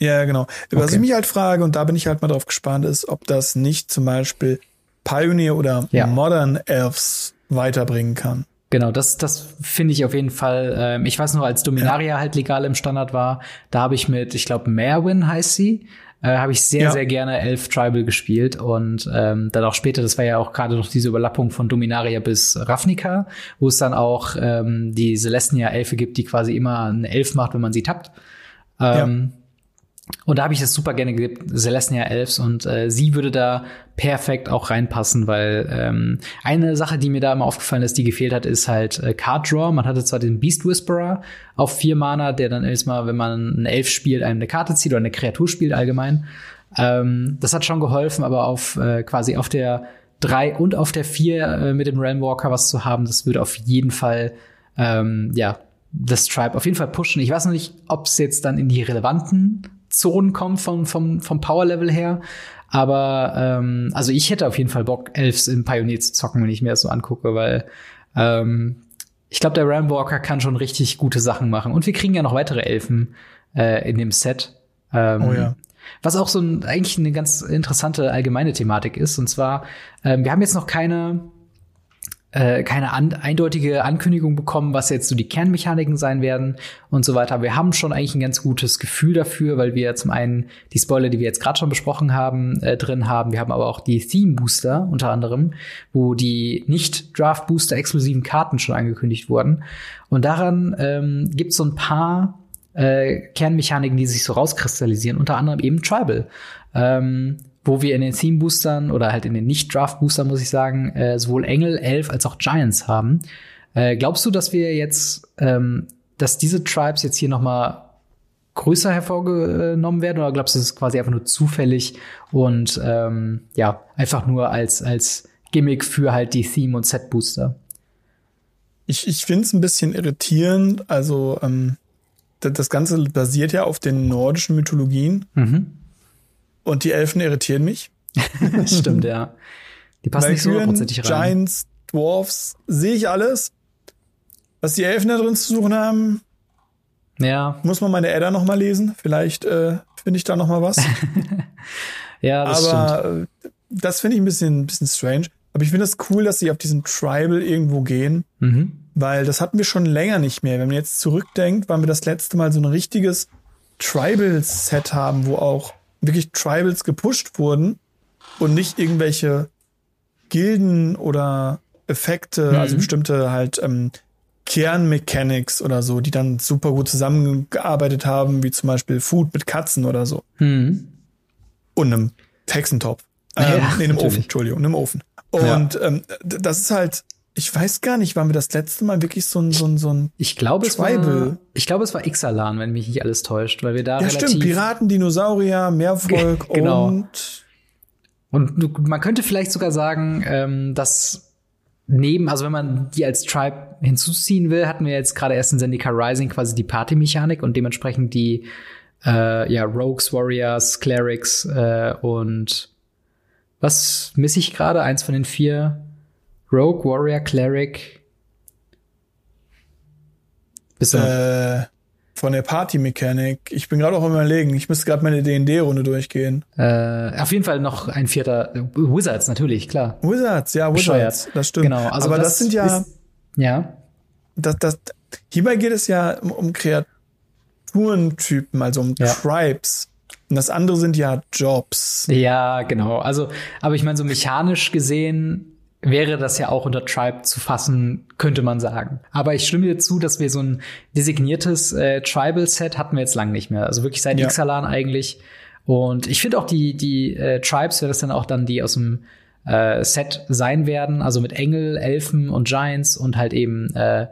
Ja, genau. Was okay. ich mich halt frage, und da bin ich halt mal drauf gespannt, ist, ob das nicht zum Beispiel Pioneer oder ja. Modern Elves weiterbringen kann. Genau, das, das finde ich auf jeden Fall. Ähm, ich weiß noch, als Dominaria ja. halt legal im Standard war, da habe ich mit, ich glaube, Merwin heißt sie, äh, habe ich sehr, ja. sehr gerne Elf Tribal gespielt und ähm, dann auch später, das war ja auch gerade noch diese Überlappung von Dominaria bis Ravnica, wo es dann auch ähm, die Celestia-Elfe gibt, die quasi immer einen Elf macht, wenn man sie tappt. Ähm, ja. Und da habe ich das super gerne geliebt, Celestia Elves, und äh, sie würde da perfekt auch reinpassen, weil ähm, eine Sache, die mir da immer aufgefallen ist, die gefehlt hat, ist halt äh, Card Draw. Man hatte zwar den Beast Whisperer auf vier Mana, der dann erstmal, wenn man einen Elf spielt, einem eine Karte zieht oder eine Kreatur spielt allgemein. Ähm, das hat schon geholfen, aber auf äh, quasi auf der drei und auf der vier äh, mit dem Realm Walker was zu haben, das würde auf jeden Fall ähm, ja das Tribe auf jeden Fall pushen. Ich weiß noch nicht, ob es jetzt dann in die relevanten Zonen kommt vom, vom, vom Power-Level her. Aber ähm, also ich hätte auf jeden Fall Bock, Elves im Pioneer zu zocken, wenn ich mir das so angucke, weil ähm, ich glaube, der Ramwalker kann schon richtig gute Sachen machen. Und wir kriegen ja noch weitere Elfen äh, in dem Set. Ähm, oh ja. Was auch so ein, eigentlich eine ganz interessante allgemeine Thematik ist. Und zwar, ähm, wir haben jetzt noch keine äh, keine an eindeutige Ankündigung bekommen, was jetzt so die Kernmechaniken sein werden und so weiter. Wir haben schon eigentlich ein ganz gutes Gefühl dafür, weil wir zum einen die Spoiler, die wir jetzt gerade schon besprochen haben, äh, drin haben. Wir haben aber auch die Theme Booster unter anderem, wo die nicht Draft Booster exklusiven Karten schon angekündigt wurden. Und daran ähm, gibt es so ein paar äh, Kernmechaniken, die sich so rauskristallisieren, unter anderem eben Tribal. Ähm, wo wir in den Theme-Boostern oder halt in den Nicht-Draft-Boostern, muss ich sagen, äh, sowohl Engel, Elf als auch Giants haben. Äh, glaubst du, dass wir jetzt, ähm, dass diese Tribes jetzt hier noch mal größer hervorgenommen werden oder glaubst du, es ist quasi einfach nur zufällig und ähm, ja, einfach nur als, als Gimmick für halt die Theme- und Set-Booster? Ich, ich finde es ein bisschen irritierend. Also, ähm, das Ganze basiert ja auf den nordischen Mythologien. Mhm. Und die Elfen irritieren mich. Stimmt, ja. Die passen nicht so hundertprozentig rein. Giants, Dwarfs, sehe ich alles. Was die Elfen da drin zu suchen haben, ja. Muss man meine Adder noch mal lesen. Vielleicht äh, finde ich da noch mal was. ja, das Aber stimmt. Äh, das finde ich ein bisschen, ein bisschen strange. Aber ich finde es das cool, dass sie auf diesen Tribal irgendwo gehen. Mhm. Weil das hatten wir schon länger nicht mehr. Wenn man jetzt zurückdenkt, waren wir das letzte Mal so ein richtiges Tribal-Set haben, wo auch wirklich Tribals gepusht wurden und nicht irgendwelche Gilden oder Effekte, Mhm. also bestimmte halt ähm, Kernmechanics oder so, die dann super gut zusammengearbeitet haben, wie zum Beispiel Food mit Katzen oder so. Mhm. Und einem Hexentopf. Ähm, Ja, nee, einem. Ofen, Entschuldigung, einem Ofen. Und ähm, d- das ist halt, ich weiß gar nicht, waren wir das letzte Mal wirklich so ein, so ein, so ein Ich glaube, es war, ich glaube, es war Ixalan, wenn mich nicht alles täuscht, weil wir da Ja, relativ stimmt, Piraten, Dinosaurier, Meervolk Genau. und Und man könnte vielleicht sogar sagen, ähm, dass neben, also wenn man die als Tribe hinzuziehen will, hatten wir jetzt gerade erst in Zendika Rising quasi die Party-Mechanik und dementsprechend die äh, ja, Rogues, Warriors, Clerics äh, und was misse ich gerade? Eins von den vier. Rogue, Warrior, Cleric. Bist du äh, von der Party-Mechanik. Ich bin gerade auch am überlegen, ich müsste gerade meine D&D-Runde durchgehen. äh, auf jeden Fall noch ein vierter. äh, Wizards, natürlich, klar. Wizards, ja, Bescheuert. Wizards, das stimmt. Genau, also Aber das, sind ja, ist- Ja. das, das, hierbei geht es ja um, um Kreaturentypen, also um Ja. Tribes. Und das andere sind ja Jobs. Ja, genau. Also, aber ich meine, so mechanisch gesehen wäre das ja auch unter Tribe zu fassen, könnte man sagen. Aber ich stimme dir zu, dass wir so ein designiertes äh, Tribal-Set hatten wir jetzt lang nicht mehr. Also wirklich seit Ja. Ixalan eigentlich. Und ich finde auch die, die äh, Tribes, wer das dann auch dann die aus dem äh, Set sein werden, also mit Engel, Elfen und Giants und halt eben, äh,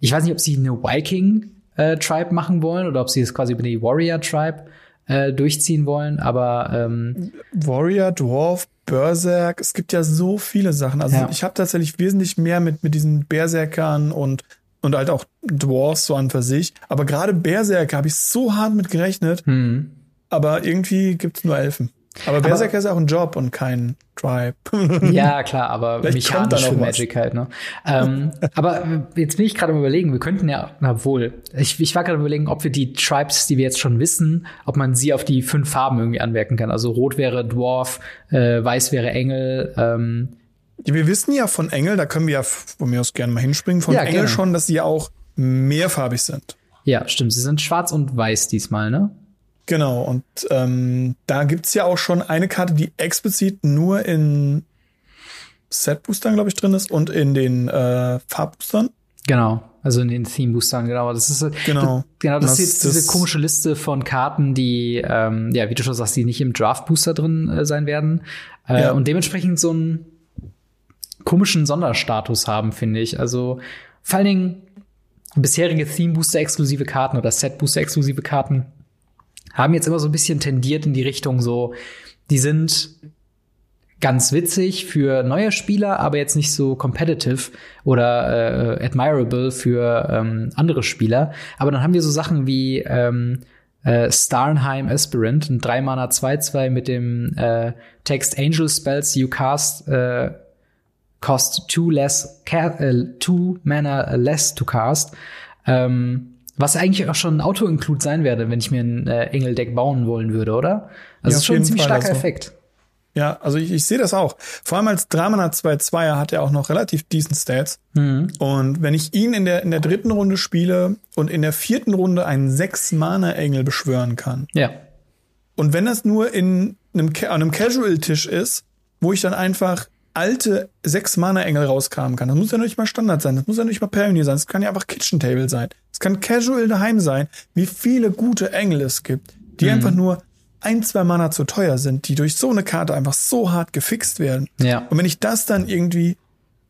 ich weiß nicht, ob sie eine Viking äh, Tribe machen wollen oder ob sie es quasi über die Warrior Tribe äh, durchziehen wollen, aber ähm, Warrior, Dwarf, Berserk, es gibt ja so viele Sachen. Also Ja. ich habe tatsächlich wesentlich mehr mit, mit diesen Berserkern und, und halt auch Dwarfs so an für sich. Aber gerade Berserker habe ich so hart mit gerechnet, hm. aber irgendwie gibt's nur Elfen. Aber Berserker ist auch ein Job und kein Tribe. Ja, klar, aber Vielleicht mechanisch für was. Magic halt, ne? ähm, aber jetzt bin ich gerade am überlegen, wir könnten ja, na wohl, ich, ich war gerade überlegen, ob wir die Tribes, die wir jetzt schon wissen, ob man sie auf die fünf Farben irgendwie anwerken kann. Also rot wäre Dwarf, äh, weiß wäre Engel, ähm, Wir wissen ja von Engel, da können wir ja von mir aus gerne mal hinspringen, von Ja, Engel gerne. schon, dass sie ja auch mehrfarbig sind. ja, stimmt, sie sind schwarz und weiß diesmal, ne? Genau, und ähm, da gibt's ja auch schon eine Karte, die explizit nur in Set-Boostern, glaube ich, drin ist und in den äh, Farbboostern. Genau. Also in den Theme-Boostern, genau. Das ist, Genau. Das, genau, das, Das- ist jetzt diese das- komische Liste von Karten, die, ähm, ja, wie du schon sagst, die nicht im Draft-Booster drin äh, sein werden. Äh, Ja. Und dementsprechend so einen komischen Sonderstatus haben, finde ich. Also vor allen Dingen bisherige Theme-Booster-exklusive Karten oder Set-Booster-exklusive Karten haben jetzt immer so ein bisschen tendiert in die Richtung so, die sind ganz witzig für neue Spieler, aber jetzt nicht so competitive oder äh, admirable für ähm, andere Spieler. Aber dann haben wir so Sachen wie ähm, äh, Starnheim Aspirant, ein 3-Mana 2-2 mit dem äh, Text Angel Spells you cast äh, cost two less ca äh, two mana less to cast. Ähm, was eigentlich auch schon ein Auto-Include sein werde, wenn ich mir ein äh, Engel-Deck bauen wollen würde, oder? Also Ja, ist schon ein ziemlich Fall, starker also. Effekt. Ja, also ich, ich sehe das auch. Vor allem als Dramana 2-2er hat er auch noch relativ decent Stats. Mhm. Und wenn ich ihn in der, in der dritten Runde spiele und in der vierten Runde einen 6-Mana-Engel beschwören kann, Ja. Und wenn das nur in einem, an einem Casual-Tisch ist, wo ich dann einfach alte sechs Mana Engel rauskramen kann. Das muss ja nicht mal Standard sein. Das muss ja nicht mal Pioneer sein. Das kann ja einfach Kitchen Table sein. Es kann casual daheim sein. Wie viele gute Engel es gibt, die mhm. einfach nur ein, zwei Mana zu teuer sind, die durch so eine Karte einfach so hart gefixt werden. Ja. Und wenn ich das dann irgendwie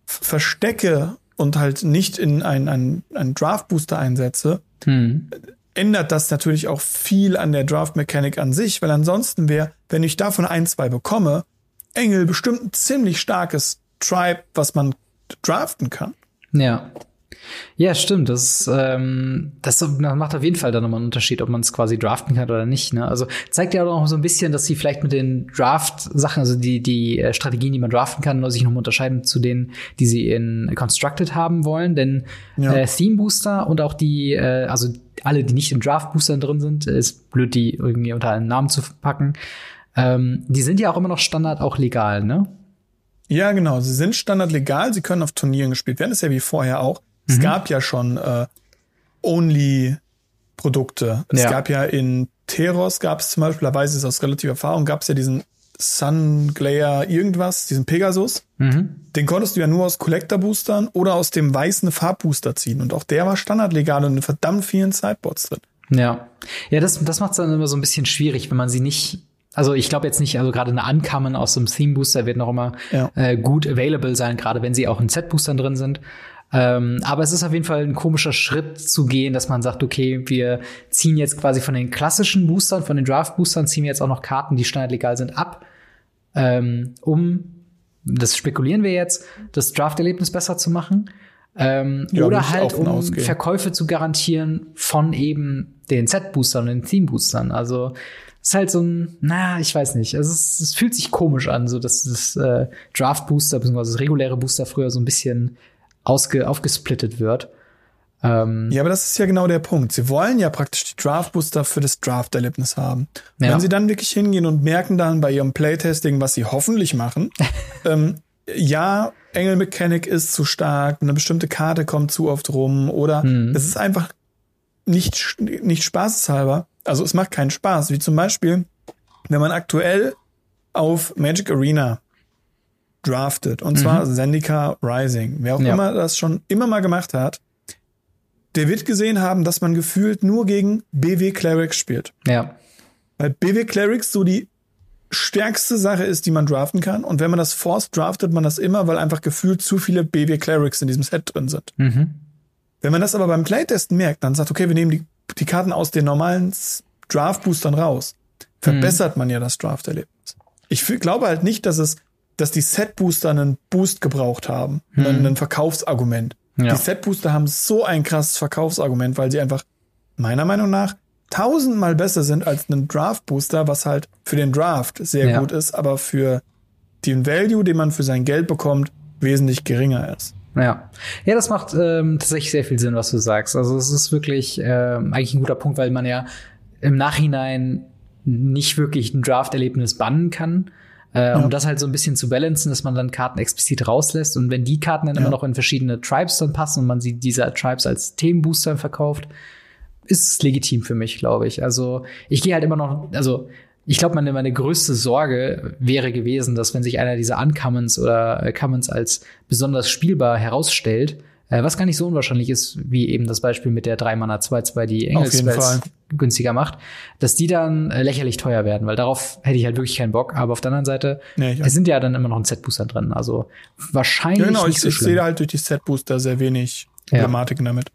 verstecke und halt nicht in einen, einen, einen Draft Booster einsetze, hm. ändert das natürlich auch viel an der Draft Mechanik an sich, weil ansonsten wäre, wenn ich davon ein, zwei bekomme, Engel bestimmt ein ziemlich starkes Tribe, was man draften kann. Ja. Ja, stimmt. Das, ähm, das macht auf jeden Fall dann nochmal einen Unterschied, ob man es quasi draften kann oder nicht. Ne? Also zeigt ja auch noch so ein bisschen, dass sie vielleicht mit den Draft-Sachen, also die, die äh, Strategien, die man draften kann, sich nochmal unterscheiden zu denen, die sie in Constructed haben wollen. Denn ja. äh, Theme Booster und auch die, äh, also alle, die nicht im Draft-Booster drin sind, ist blöd, die irgendwie unter einen Namen zu packen. Ähm, die sind ja auch immer noch Standard auch legal, ne? Ja, genau. Sie sind Standard legal. Sie können auf Turnieren gespielt werden. Das ist ja wie vorher auch. Es mhm. gab ja schon äh, Only-Produkte. Es ja. gab ja in Teros gab es zum Beispiel, da weiß ich es aus relativer Erfahrung, gab es ja diesen Sun Glare irgendwas, diesen Pegasus. Mhm. Den konntest du ja nur aus Collector-Boostern oder aus dem weißen Farbbooster ziehen. Und auch der war standardlegal und in verdammt vielen Sideboards drin. Ja. Ja, das, das macht es dann immer so ein bisschen schwierig, wenn man sie nicht also ich glaube jetzt nicht, also gerade eine Ankamen aus dem Theme Booster wird noch immer ja. äh, gut available sein, gerade wenn sie auch in Set-Boostern drin sind. Ähm, aber es ist auf jeden Fall ein komischer Schritt zu gehen, dass man sagt, okay, wir ziehen jetzt quasi von den klassischen Boostern, von den Draft-Boostern, ziehen wir jetzt auch noch Karten, die standardlegal sind, ab, ähm, um, das spekulieren wir jetzt, das Draft-Erlebnis besser zu machen. Ähm, ja, oder halt, um ausgehen. Verkäufe zu garantieren von eben den Set-Boostern und den Theme-Boostern. Also ist halt so ein, na, ich weiß nicht. Also es, es fühlt sich komisch an, so dass das äh, Draft-Booster bzw. das reguläre Booster früher so ein bisschen ausge, aufgesplittet wird. Ähm, ja, aber das ist ja genau der Punkt. Sie wollen ja praktisch die Draft-Booster für das Draft-Erlebnis haben. Ja. Wenn sie dann wirklich hingehen und merken dann bei ihrem Playtesting, was sie hoffentlich machen, ähm, ja, Engel Mechanic ist zu stark, eine bestimmte Karte kommt zu oft rum oder mhm. es ist einfach nicht, nicht spaßeshalber. Also es macht keinen Spaß. Wie zum Beispiel, wenn man aktuell auf Magic Arena draftet. Und mhm. zwar Zendika Rising. Wer auch ja. immer das schon immer mal gemacht hat, der wird gesehen haben, dass man gefühlt nur gegen BW Clerics spielt. Ja. Weil BW Clerics so die stärkste Sache ist, die man draften kann. Und wenn man das forst, draftet man das immer, weil einfach gefühlt zu viele BW Clerics in diesem Set drin sind. Mhm. Wenn man das aber beim Playtesten merkt, dann sagt, okay, wir nehmen die, die Karten aus den normalen Draft-Boostern raus, verbessert mhm. man ja das Draft-Erlebnis. Ich glaube halt nicht, dass es dass die Set-Booster einen Boost gebraucht haben. Hm. Ein Verkaufsargument. Ja. Die Set-Booster haben so ein krasses Verkaufsargument, weil sie einfach meiner Meinung nach tausendmal besser sind als ein Draft-Booster, was halt für den Draft sehr ja. gut ist, aber für den Value, den man für sein Geld bekommt, wesentlich geringer ist. Ja, ja, das macht ähm, tatsächlich sehr viel Sinn, was du sagst. Also es ist wirklich ähm, eigentlich ein guter Punkt, weil man ja im Nachhinein nicht wirklich ein Draft-Erlebnis bannen kann, äh, ja. Um das halt so ein bisschen zu balancen, dass man dann Karten explizit rauslässt. Und wenn die Karten dann ja. immer noch in verschiedene Tribes dann passen und man sie diese Tribes als Themenbooster verkauft, ist es legitim für mich, glaube ich. Also ich gehe halt immer noch, also ich glaube, meine, meine größte Sorge wäre gewesen, dass wenn sich einer dieser Uncommons oder Commons als besonders spielbar herausstellt, äh, was gar nicht so unwahrscheinlich ist, wie eben das Beispiel mit der 3 Mana 2-2, die Engelsspells günstiger macht, dass die dann äh, lächerlich teuer werden, weil darauf hätte ich halt wirklich keinen Bock. Aber auf der anderen Seite, nee, es sind ja dann immer noch ein Set-Booster drin. Also wahrscheinlich. Ja, genau, nicht ich, so ich sehe halt durch die Set-Booster sehr wenig Problematiken ja. damit.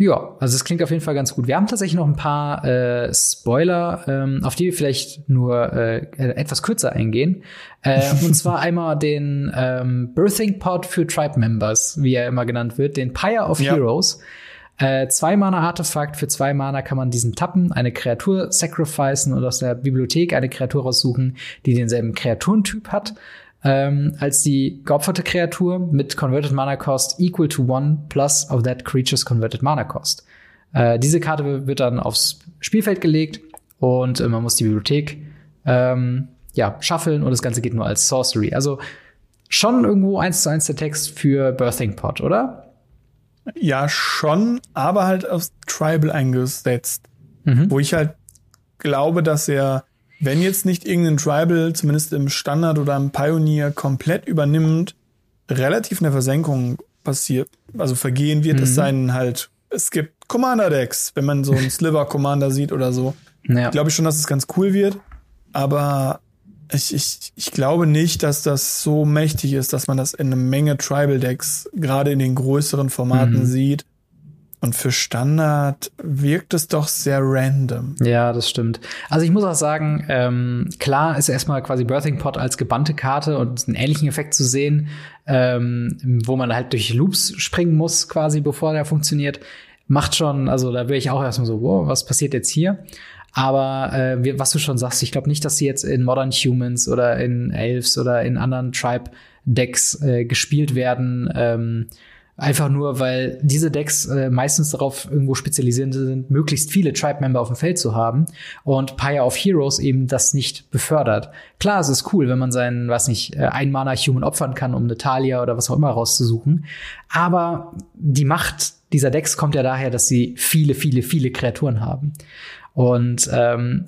Ja, also es klingt auf jeden Fall ganz gut. Wir haben tatsächlich noch ein paar äh, Spoiler, ähm, auf die wir vielleicht nur äh, etwas kürzer eingehen. Äh, und zwar einmal den ähm, Birthing Pod für Tribe Members, wie er immer genannt wird, den Pyre of ja. Heroes. Äh, zwei Mana Artefakt, für zwei Mana kann man diesen tappen, eine Kreatur sacrificen und aus der Bibliothek eine Kreatur raussuchen, die denselben Kreaturentyp hat ähm, als die geopferte Kreatur mit Converted Mana Cost equal to one plus of that creature's Converted Mana Cost. Äh, diese Karte wird dann aufs Spielfeld gelegt und äh, man muss die Bibliothek ähm, ja, schaffeln und das Ganze geht nur als Sorcery. Also schon irgendwo eins zu eins der Text für Birthing Pot, oder? Ja, schon, aber halt aufs Tribal eingesetzt. Mhm. Wo ich halt glaube, dass er wenn jetzt nicht irgendein Tribal, zumindest im Standard oder im Pioneer, komplett übernimmt, relativ eine Versenkung passiert, also vergehen wird, mhm. es sein halt, es gibt Commander-Decks, wenn man so einen Sliver-Commander sieht oder so. Ja. Glaube ich schon, dass es ganz cool wird. Aber ich, ich, ich glaube nicht, dass das so mächtig ist, dass man das in einer Menge Tribal-Decks, gerade in den größeren Formaten, mhm. sieht. Und für Standard wirkt es doch sehr random. Ja, das stimmt. Also ich muss auch sagen, ähm, klar ist erstmal quasi Birthing Pot als gebannte Karte und einen ähnlichen Effekt zu sehen, ähm, wo man halt durch Loops springen muss, quasi bevor der funktioniert, macht schon, also da wäre ich auch erstmal so, wow, was passiert jetzt hier? Aber äh, was du schon sagst, ich glaube nicht, dass sie jetzt in Modern Humans oder in Elves oder in anderen Tribe-Decks äh, gespielt werden. Ähm, Einfach nur, weil diese Decks äh, meistens darauf irgendwo spezialisiert sind, möglichst viele Tribe-Member auf dem Feld zu haben und Pyre of Heroes eben das nicht befördert. Klar, es ist cool, wenn man seinen, was nicht, äh, ein Mana Human opfern kann, um eine Talia oder was auch immer rauszusuchen. Aber die Macht dieser Decks kommt ja daher, dass sie viele, viele, viele Kreaturen haben. Und ähm,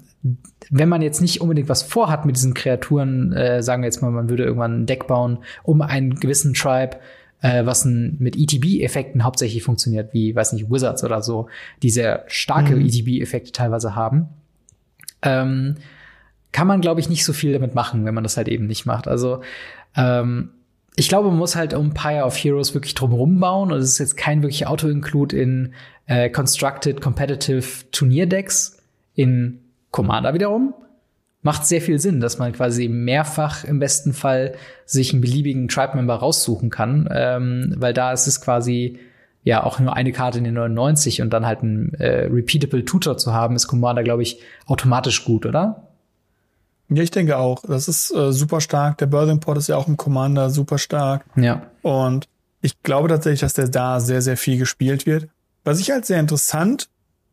wenn man jetzt nicht unbedingt was vorhat mit diesen Kreaturen, äh, sagen wir jetzt mal, man würde irgendwann ein Deck bauen, um einen gewissen Tribe äh, was ein, mit ETB-Effekten hauptsächlich funktioniert, wie, weiß nicht, Wizards oder so, die sehr starke mhm. ETB-Effekte teilweise haben. Ähm, kann man, glaube ich, nicht so viel damit machen, wenn man das halt eben nicht macht. Also ähm, ich glaube, man muss halt um Pyre of Heroes wirklich drumherum bauen und es ist jetzt kein wirklicher Auto-Include in äh, Constructed Competitive Turnierdecks in Commander wiederum macht sehr viel Sinn, dass man quasi mehrfach im besten Fall sich einen beliebigen Tribe-Member raussuchen kann, ähm, weil da ist es quasi ja auch nur eine Karte in den 99 und dann halt ein äh, repeatable Tutor zu haben, ist Commander, glaube ich, automatisch gut, oder? Ja, ich denke auch. Das ist äh, super stark. Der Birthing Port ist ja auch im Commander super stark. Ja. Und ich glaube tatsächlich, dass der da sehr, sehr viel gespielt wird. Was ich halt sehr interessant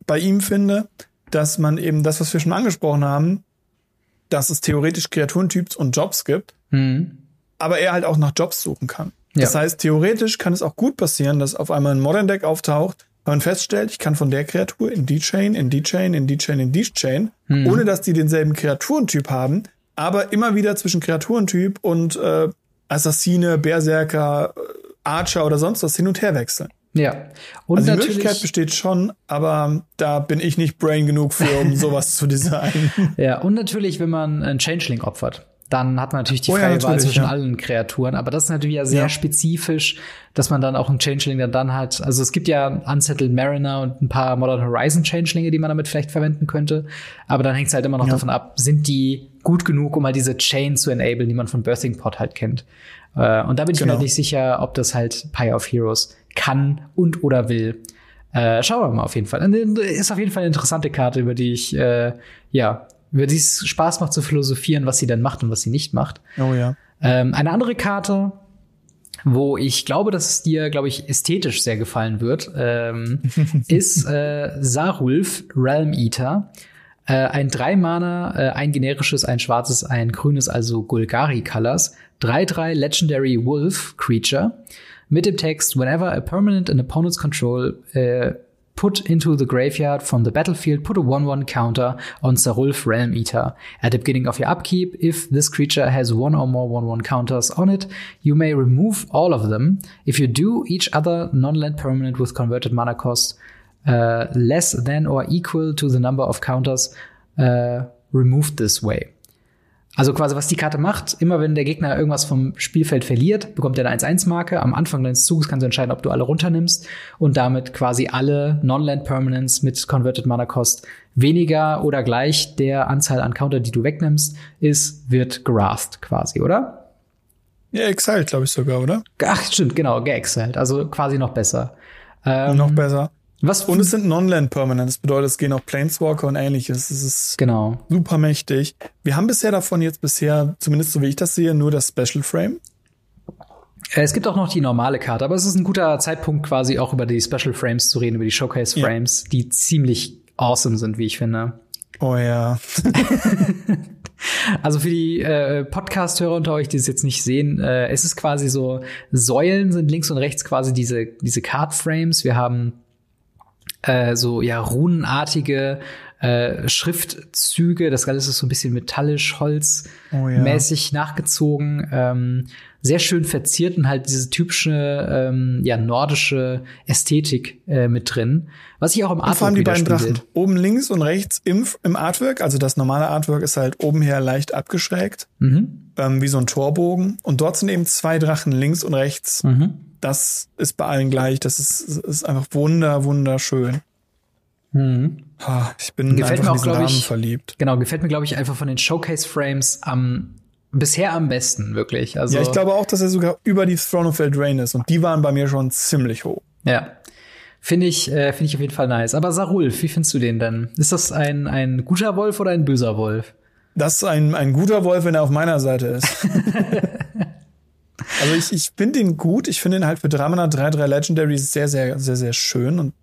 bei ihm finde, dass man eben das, was wir schon angesprochen haben, dass es theoretisch Kreaturentyps und Jobs gibt, mhm. aber er halt auch nach Jobs suchen kann. Ja. Das heißt, theoretisch kann es auch gut passieren, dass auf einmal ein Modern Deck auftaucht, weil man feststellt, ich kann von der Kreatur in die Chain, in die Chain, in die Chain, in die Chain, mhm. ohne dass die denselben Kreaturentyp haben, aber immer wieder zwischen Kreaturentyp und äh, Assassine, Berserker, äh, Archer oder sonst was hin und her wechseln. Ja. Und also die Möglichkeit besteht schon, aber da bin ich nicht brain genug für, um sowas zu designen. Ja, und natürlich, wenn man einen Changeling opfert, dann hat man natürlich die freie oh ja, Wahl zwischen ja. allen Kreaturen. Aber das ist natürlich ja sehr ja. spezifisch, dass man dann auch einen Changeling dann, dann hat. Also es gibt ja Unsettled Mariner und ein paar Modern Horizon Changelinge, die man damit vielleicht verwenden könnte. Aber dann hängt es halt immer noch davon ab, sind die gut genug, um mal diese Chain zu enablen, die man von Birthing Pot halt kennt. Äh, und da bin ich genau. mir halt nicht sicher, ob das halt Pyre of Heroes kann und oder will. Äh, schauen wir mal auf jeden Fall. Ist auf jeden Fall eine interessante Karte, über die ich, äh, ja, über die es Spaß macht zu philosophieren, was sie denn macht und was sie nicht macht. Oh ja. Ähm, eine andere Karte, wo ich glaube, dass es dir, glaube ich, ästhetisch sehr gefallen wird, ähm, ist äh, Sarulf Realm Eater. Äh, ein drei Mana, äh, ein generisches, ein schwarzes, ein grünes, also Gulgari Colors. 3-3 Legendary Wolf Creature mit dem Text Whenever a permanent in opponent's control uh, put into the graveyard from the battlefield, put a 1-1 counter on Sarulf Realm Eater. At the beginning of your upkeep, if this creature has one or more 1-1 counters on it, you may remove all of them. If you do, each other non-land permanent with converted mana cost uh, less than or equal to the number of counters uh, removed this way. Also quasi, was die Karte macht, immer wenn der Gegner irgendwas vom Spielfeld verliert, bekommt er eine 1-1-Marke. Am Anfang deines Zuges kannst du entscheiden, ob du alle runternimmst und damit quasi alle Non-Land Permanents mit Converted Mana Cost weniger oder gleich der Anzahl an Counter, die du wegnimmst, ist, wird gerathed quasi, oder? Ja, exiled, glaube ich sogar, oder? Ach, stimmt, genau, geexiled. Also quasi noch besser. Ähm, noch besser. Was und es sind Non-Land Permanent. Das bedeutet, es gehen auch Planeswalker und ähnliches. Es ist genau. super mächtig. Wir haben bisher davon jetzt bisher, zumindest so wie ich das sehe, nur das Special Frame. Äh, es gibt auch noch die normale Karte, aber es ist ein guter Zeitpunkt, quasi auch über die Special Frames zu reden, über die Showcase Frames, ja. die ziemlich awesome sind, wie ich finde. Oh ja. also für die äh, Podcast-Hörer unter euch, die es jetzt nicht sehen, äh, es ist quasi so, Säulen sind links und rechts quasi diese, diese Card-Frames. Wir haben äh, so ja runenartige äh, Schriftzüge. Das Ganze ist so ein bisschen metallisch, holzmäßig oh, ja. nachgezogen. Ähm, sehr schön verziert und halt diese typische ähm, ja, nordische Ästhetik äh, mit drin. Was ich auch im Artwork und vor allem die beiden Drachen. Oben links und rechts im, im Artwork. Also das normale Artwork ist halt oben her leicht abgeschrägt. Mhm. Ähm, wie so ein Torbogen. Und dort sind eben zwei Drachen links und rechts. Mhm. Das ist bei allen gleich. Das ist, ist einfach wunder, wunderschön. Mhm. Ich bin gefällt mir auch, glaube ich, verliebt. Genau, gefällt mir, glaube ich, einfach von den Showcase-Frames am bisher am besten, wirklich. Also, ja, ich glaube auch, dass er sogar über die Throne of Eldraine ist und die waren bei mir schon ziemlich hoch. Ja. Finde ich, äh, finde ich auf jeden Fall nice. Aber Sarulf, wie findest du den denn? Ist das ein, ein guter Wolf oder ein böser Wolf? Das ist ein, ein guter Wolf, wenn er auf meiner Seite ist. also ich, ich finde ihn gut. Ich finde ihn halt für Dramana 3-3 Legendary sehr, sehr, sehr, sehr schön und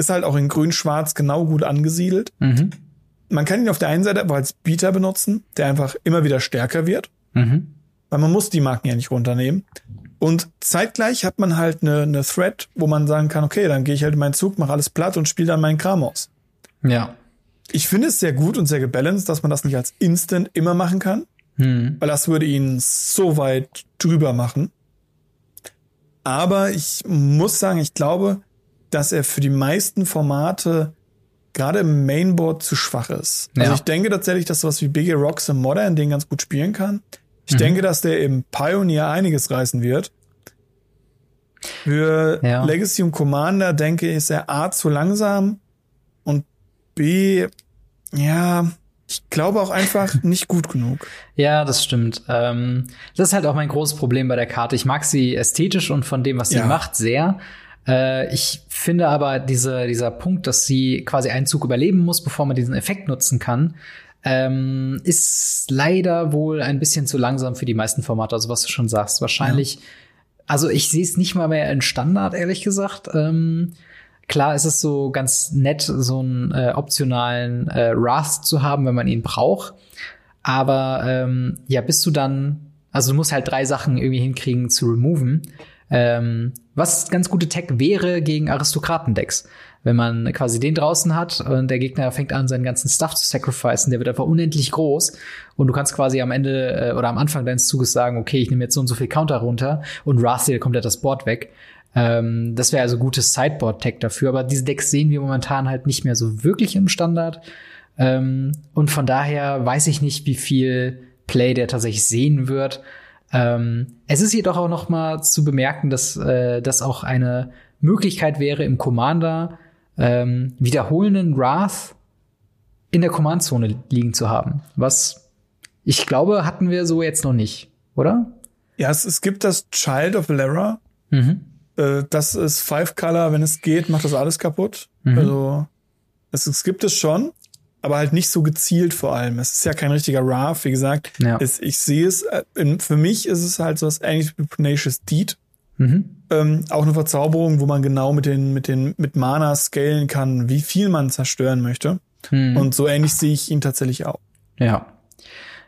ist halt auch in grün-schwarz genau gut angesiedelt. Mhm. Man kann ihn auf der einen Seite aber als Bieter benutzen, der einfach immer wieder stärker wird. Mhm. Weil man muss die Marken ja nicht runternehmen. Und zeitgleich hat man halt eine, eine Thread, wo man sagen kann, okay, dann gehe ich halt in meinen Zug, mache alles platt und spiele dann meinen Kram aus. Ja. Ich finde es sehr gut und sehr gebalanced, dass man das nicht als Instant immer machen kann. Hm. Weil das würde ihn so weit drüber machen. Aber ich muss sagen, ich glaube, dass er für die meisten Formate gerade im Mainboard zu schwach ist. Also ich denke tatsächlich, dass sowas wie Biggie Rocks im Modern den ganz gut spielen kann. Ich mhm. denke, dass der im Pioneer einiges reißen wird. Für ja. Legacy und Commander denke ich, ist er A zu langsam und B, ja, ich glaube auch einfach nicht gut genug. Ja, das stimmt. Ähm, das ist halt auch mein großes Problem bei der Karte. Ich mag sie ästhetisch und von dem, was sie ja. macht, sehr. Äh, ich finde aber diese, dieser Punkt, dass sie quasi einen Zug überleben muss, bevor man diesen Effekt nutzen kann, ähm, ist leider wohl ein bisschen zu langsam für die meisten Formate. Also was du schon sagst, wahrscheinlich. Ja. Also ich sehe es nicht mal mehr in Standard, ehrlich gesagt. Ähm, klar ist es so ganz nett, so einen äh, optionalen äh, Wrath zu haben, wenn man ihn braucht. Aber ähm, ja, bist du dann, also du musst halt drei Sachen irgendwie hinkriegen zu removen. Ähm, was ganz gute Tech wäre gegen Aristokratendecks. Wenn man quasi den draußen hat und der Gegner fängt an, seinen ganzen Stuff zu sacrificen, der wird einfach unendlich groß und du kannst quasi am Ende äh, oder am Anfang deines Zuges sagen, okay, ich nehme jetzt so und so viel Counter runter und Wrathsale komplett das Board weg. Ähm, das wäre also gutes Sideboard-Tech dafür, aber diese Decks sehen wir momentan halt nicht mehr so wirklich im Standard. Ähm, und von daher weiß ich nicht, wie viel Play der tatsächlich sehen wird. Ähm, es ist jedoch auch noch mal zu bemerken, dass äh, das auch eine Möglichkeit wäre, im Commander ähm, wiederholenden Wrath in der Command-Zone liegen zu haben. Was ich glaube, hatten wir so jetzt noch nicht, oder? Ja, es, es gibt das Child of Lara. Mhm. Äh, das ist Five Color, wenn es geht, macht das alles kaputt. Mhm. Also es, es gibt es schon aber halt nicht so gezielt vor allem. Es ist ja kein richtiger Wrath, wie gesagt. Ja. Es, ich sehe es, äh, für mich ist es halt so was ähnliches wie Pugnacious Deed. Mhm. Ähm, auch eine Verzauberung, wo man genau mit den, mit den, mit Mana scalen kann, wie viel man zerstören möchte. Mhm. Und so ähnlich sehe ich ihn tatsächlich auch. Ja.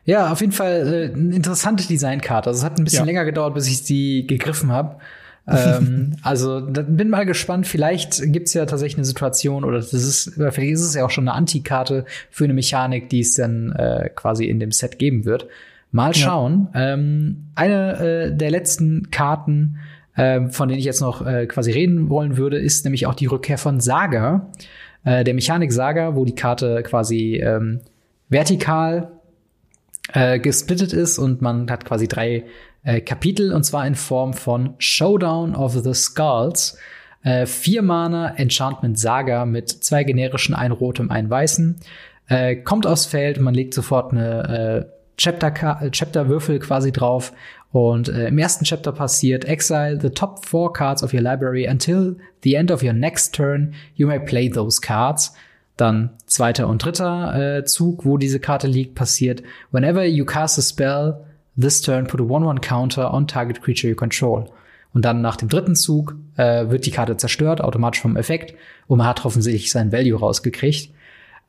Ja, auf jeden Fall äh, eine interessante Designkarte. Also es hat ein bisschen ja. länger gedauert, bis ich sie gegriffen habe ähm, also bin mal gespannt. Vielleicht gibt's ja tatsächlich eine Situation oder das ist, vielleicht ist es ja auch schon eine Antikarte für eine Mechanik, die es dann äh, quasi in dem Set geben wird. Mal schauen. Ja. Ähm, eine äh, der letzten Karten, äh, von denen ich jetzt noch äh, quasi reden wollen würde, ist nämlich auch die Rückkehr von Saga, äh, der Mechanik Saga, wo die Karte quasi ähm, vertikal äh, gesplittet ist und man hat quasi drei äh, Kapitel und zwar in Form von Showdown of the Skulls. Äh, vier Mana Enchantment Saga mit zwei generischen, ein rotem, ein weißen. Äh, kommt aufs Feld, man legt sofort eine äh, Chapter, Chapter Würfel quasi drauf und äh, im ersten Chapter passiert Exile the top four cards of your library until the end of your next turn. You may play those cards. Dann zweiter und dritter äh, Zug, wo diese Karte liegt, passiert Whenever you cast a spell, This turn put a 1-1 counter on target creature you control. Und dann nach dem dritten Zug äh, wird die Karte zerstört, automatisch vom Effekt. Und man hat offensichtlich sein Value rausgekriegt.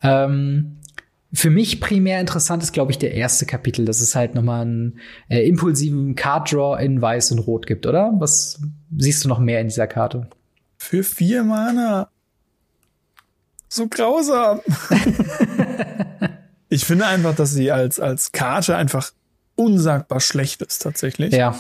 Ähm, für mich primär interessant ist, glaube ich, der erste Kapitel, dass es halt nochmal einen äh, impulsiven Card Draw in Weiß und Rot gibt, oder? Was siehst du noch mehr in dieser Karte? Für vier Mana so grausam. ich finde einfach, dass sie als, als Karte einfach unsagbar schlecht ist, tatsächlich. Ja.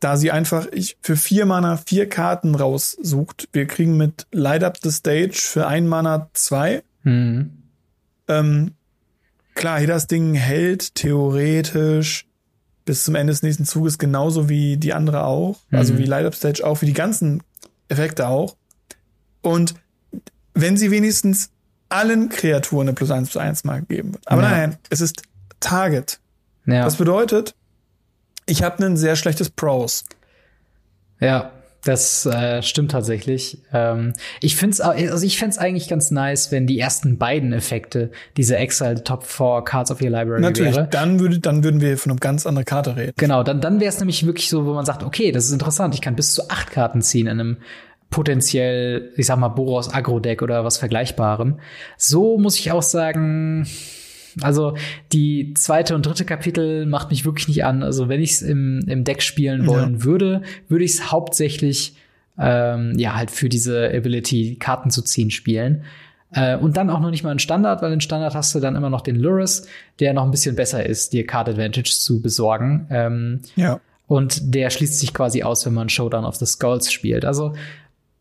Da sie einfach ich, für vier Mana vier Karten raussucht. Wir kriegen mit Light Up the Stage für ein Mana zwei. Mhm. Ähm, klar, hier das Ding hält theoretisch bis zum Ende des nächsten Zuges genauso wie die andere auch. Also mhm. Also wie Light Up Stage auch, wie die ganzen Effekte auch. Und wenn sie wenigstens allen Kreaturen eine plus eins plus eins Marke geben wird. Aber ja. nein, es ist Target. Ja. Das bedeutet, ich habe ein sehr schlechtes Pros. Ja, das äh, stimmt tatsächlich. Ähm, ich finde es also ich find's eigentlich ganz nice, wenn die ersten beiden Effekte diese Exile Top 4 Cards of Your Library Natürlich, wäre. dann würde dann würden wir von einer ganz anderen Karte reden. Genau, dann dann wäre es nämlich wirklich so, wo man sagt, okay, das ist interessant, ich kann bis zu acht Karten ziehen in einem potenziell, ich sag mal, Boros Agro-Deck oder was Vergleichbarem. So muss ich auch sagen, also die zweite und dritte Kapitel macht mich wirklich nicht an. Also wenn ich es im, im Deck spielen wollen ja. würde, würde ich es hauptsächlich ähm, ja halt für diese Ability Karten zu ziehen spielen. Äh, und dann auch noch nicht mal in Standard, weil in Standard hast du dann immer noch den Luris, der noch ein bisschen besser ist, dir Card Advantage zu besorgen. Ähm, ja. Und der schließt sich quasi aus, wenn man Showdown of the Skulls spielt. Also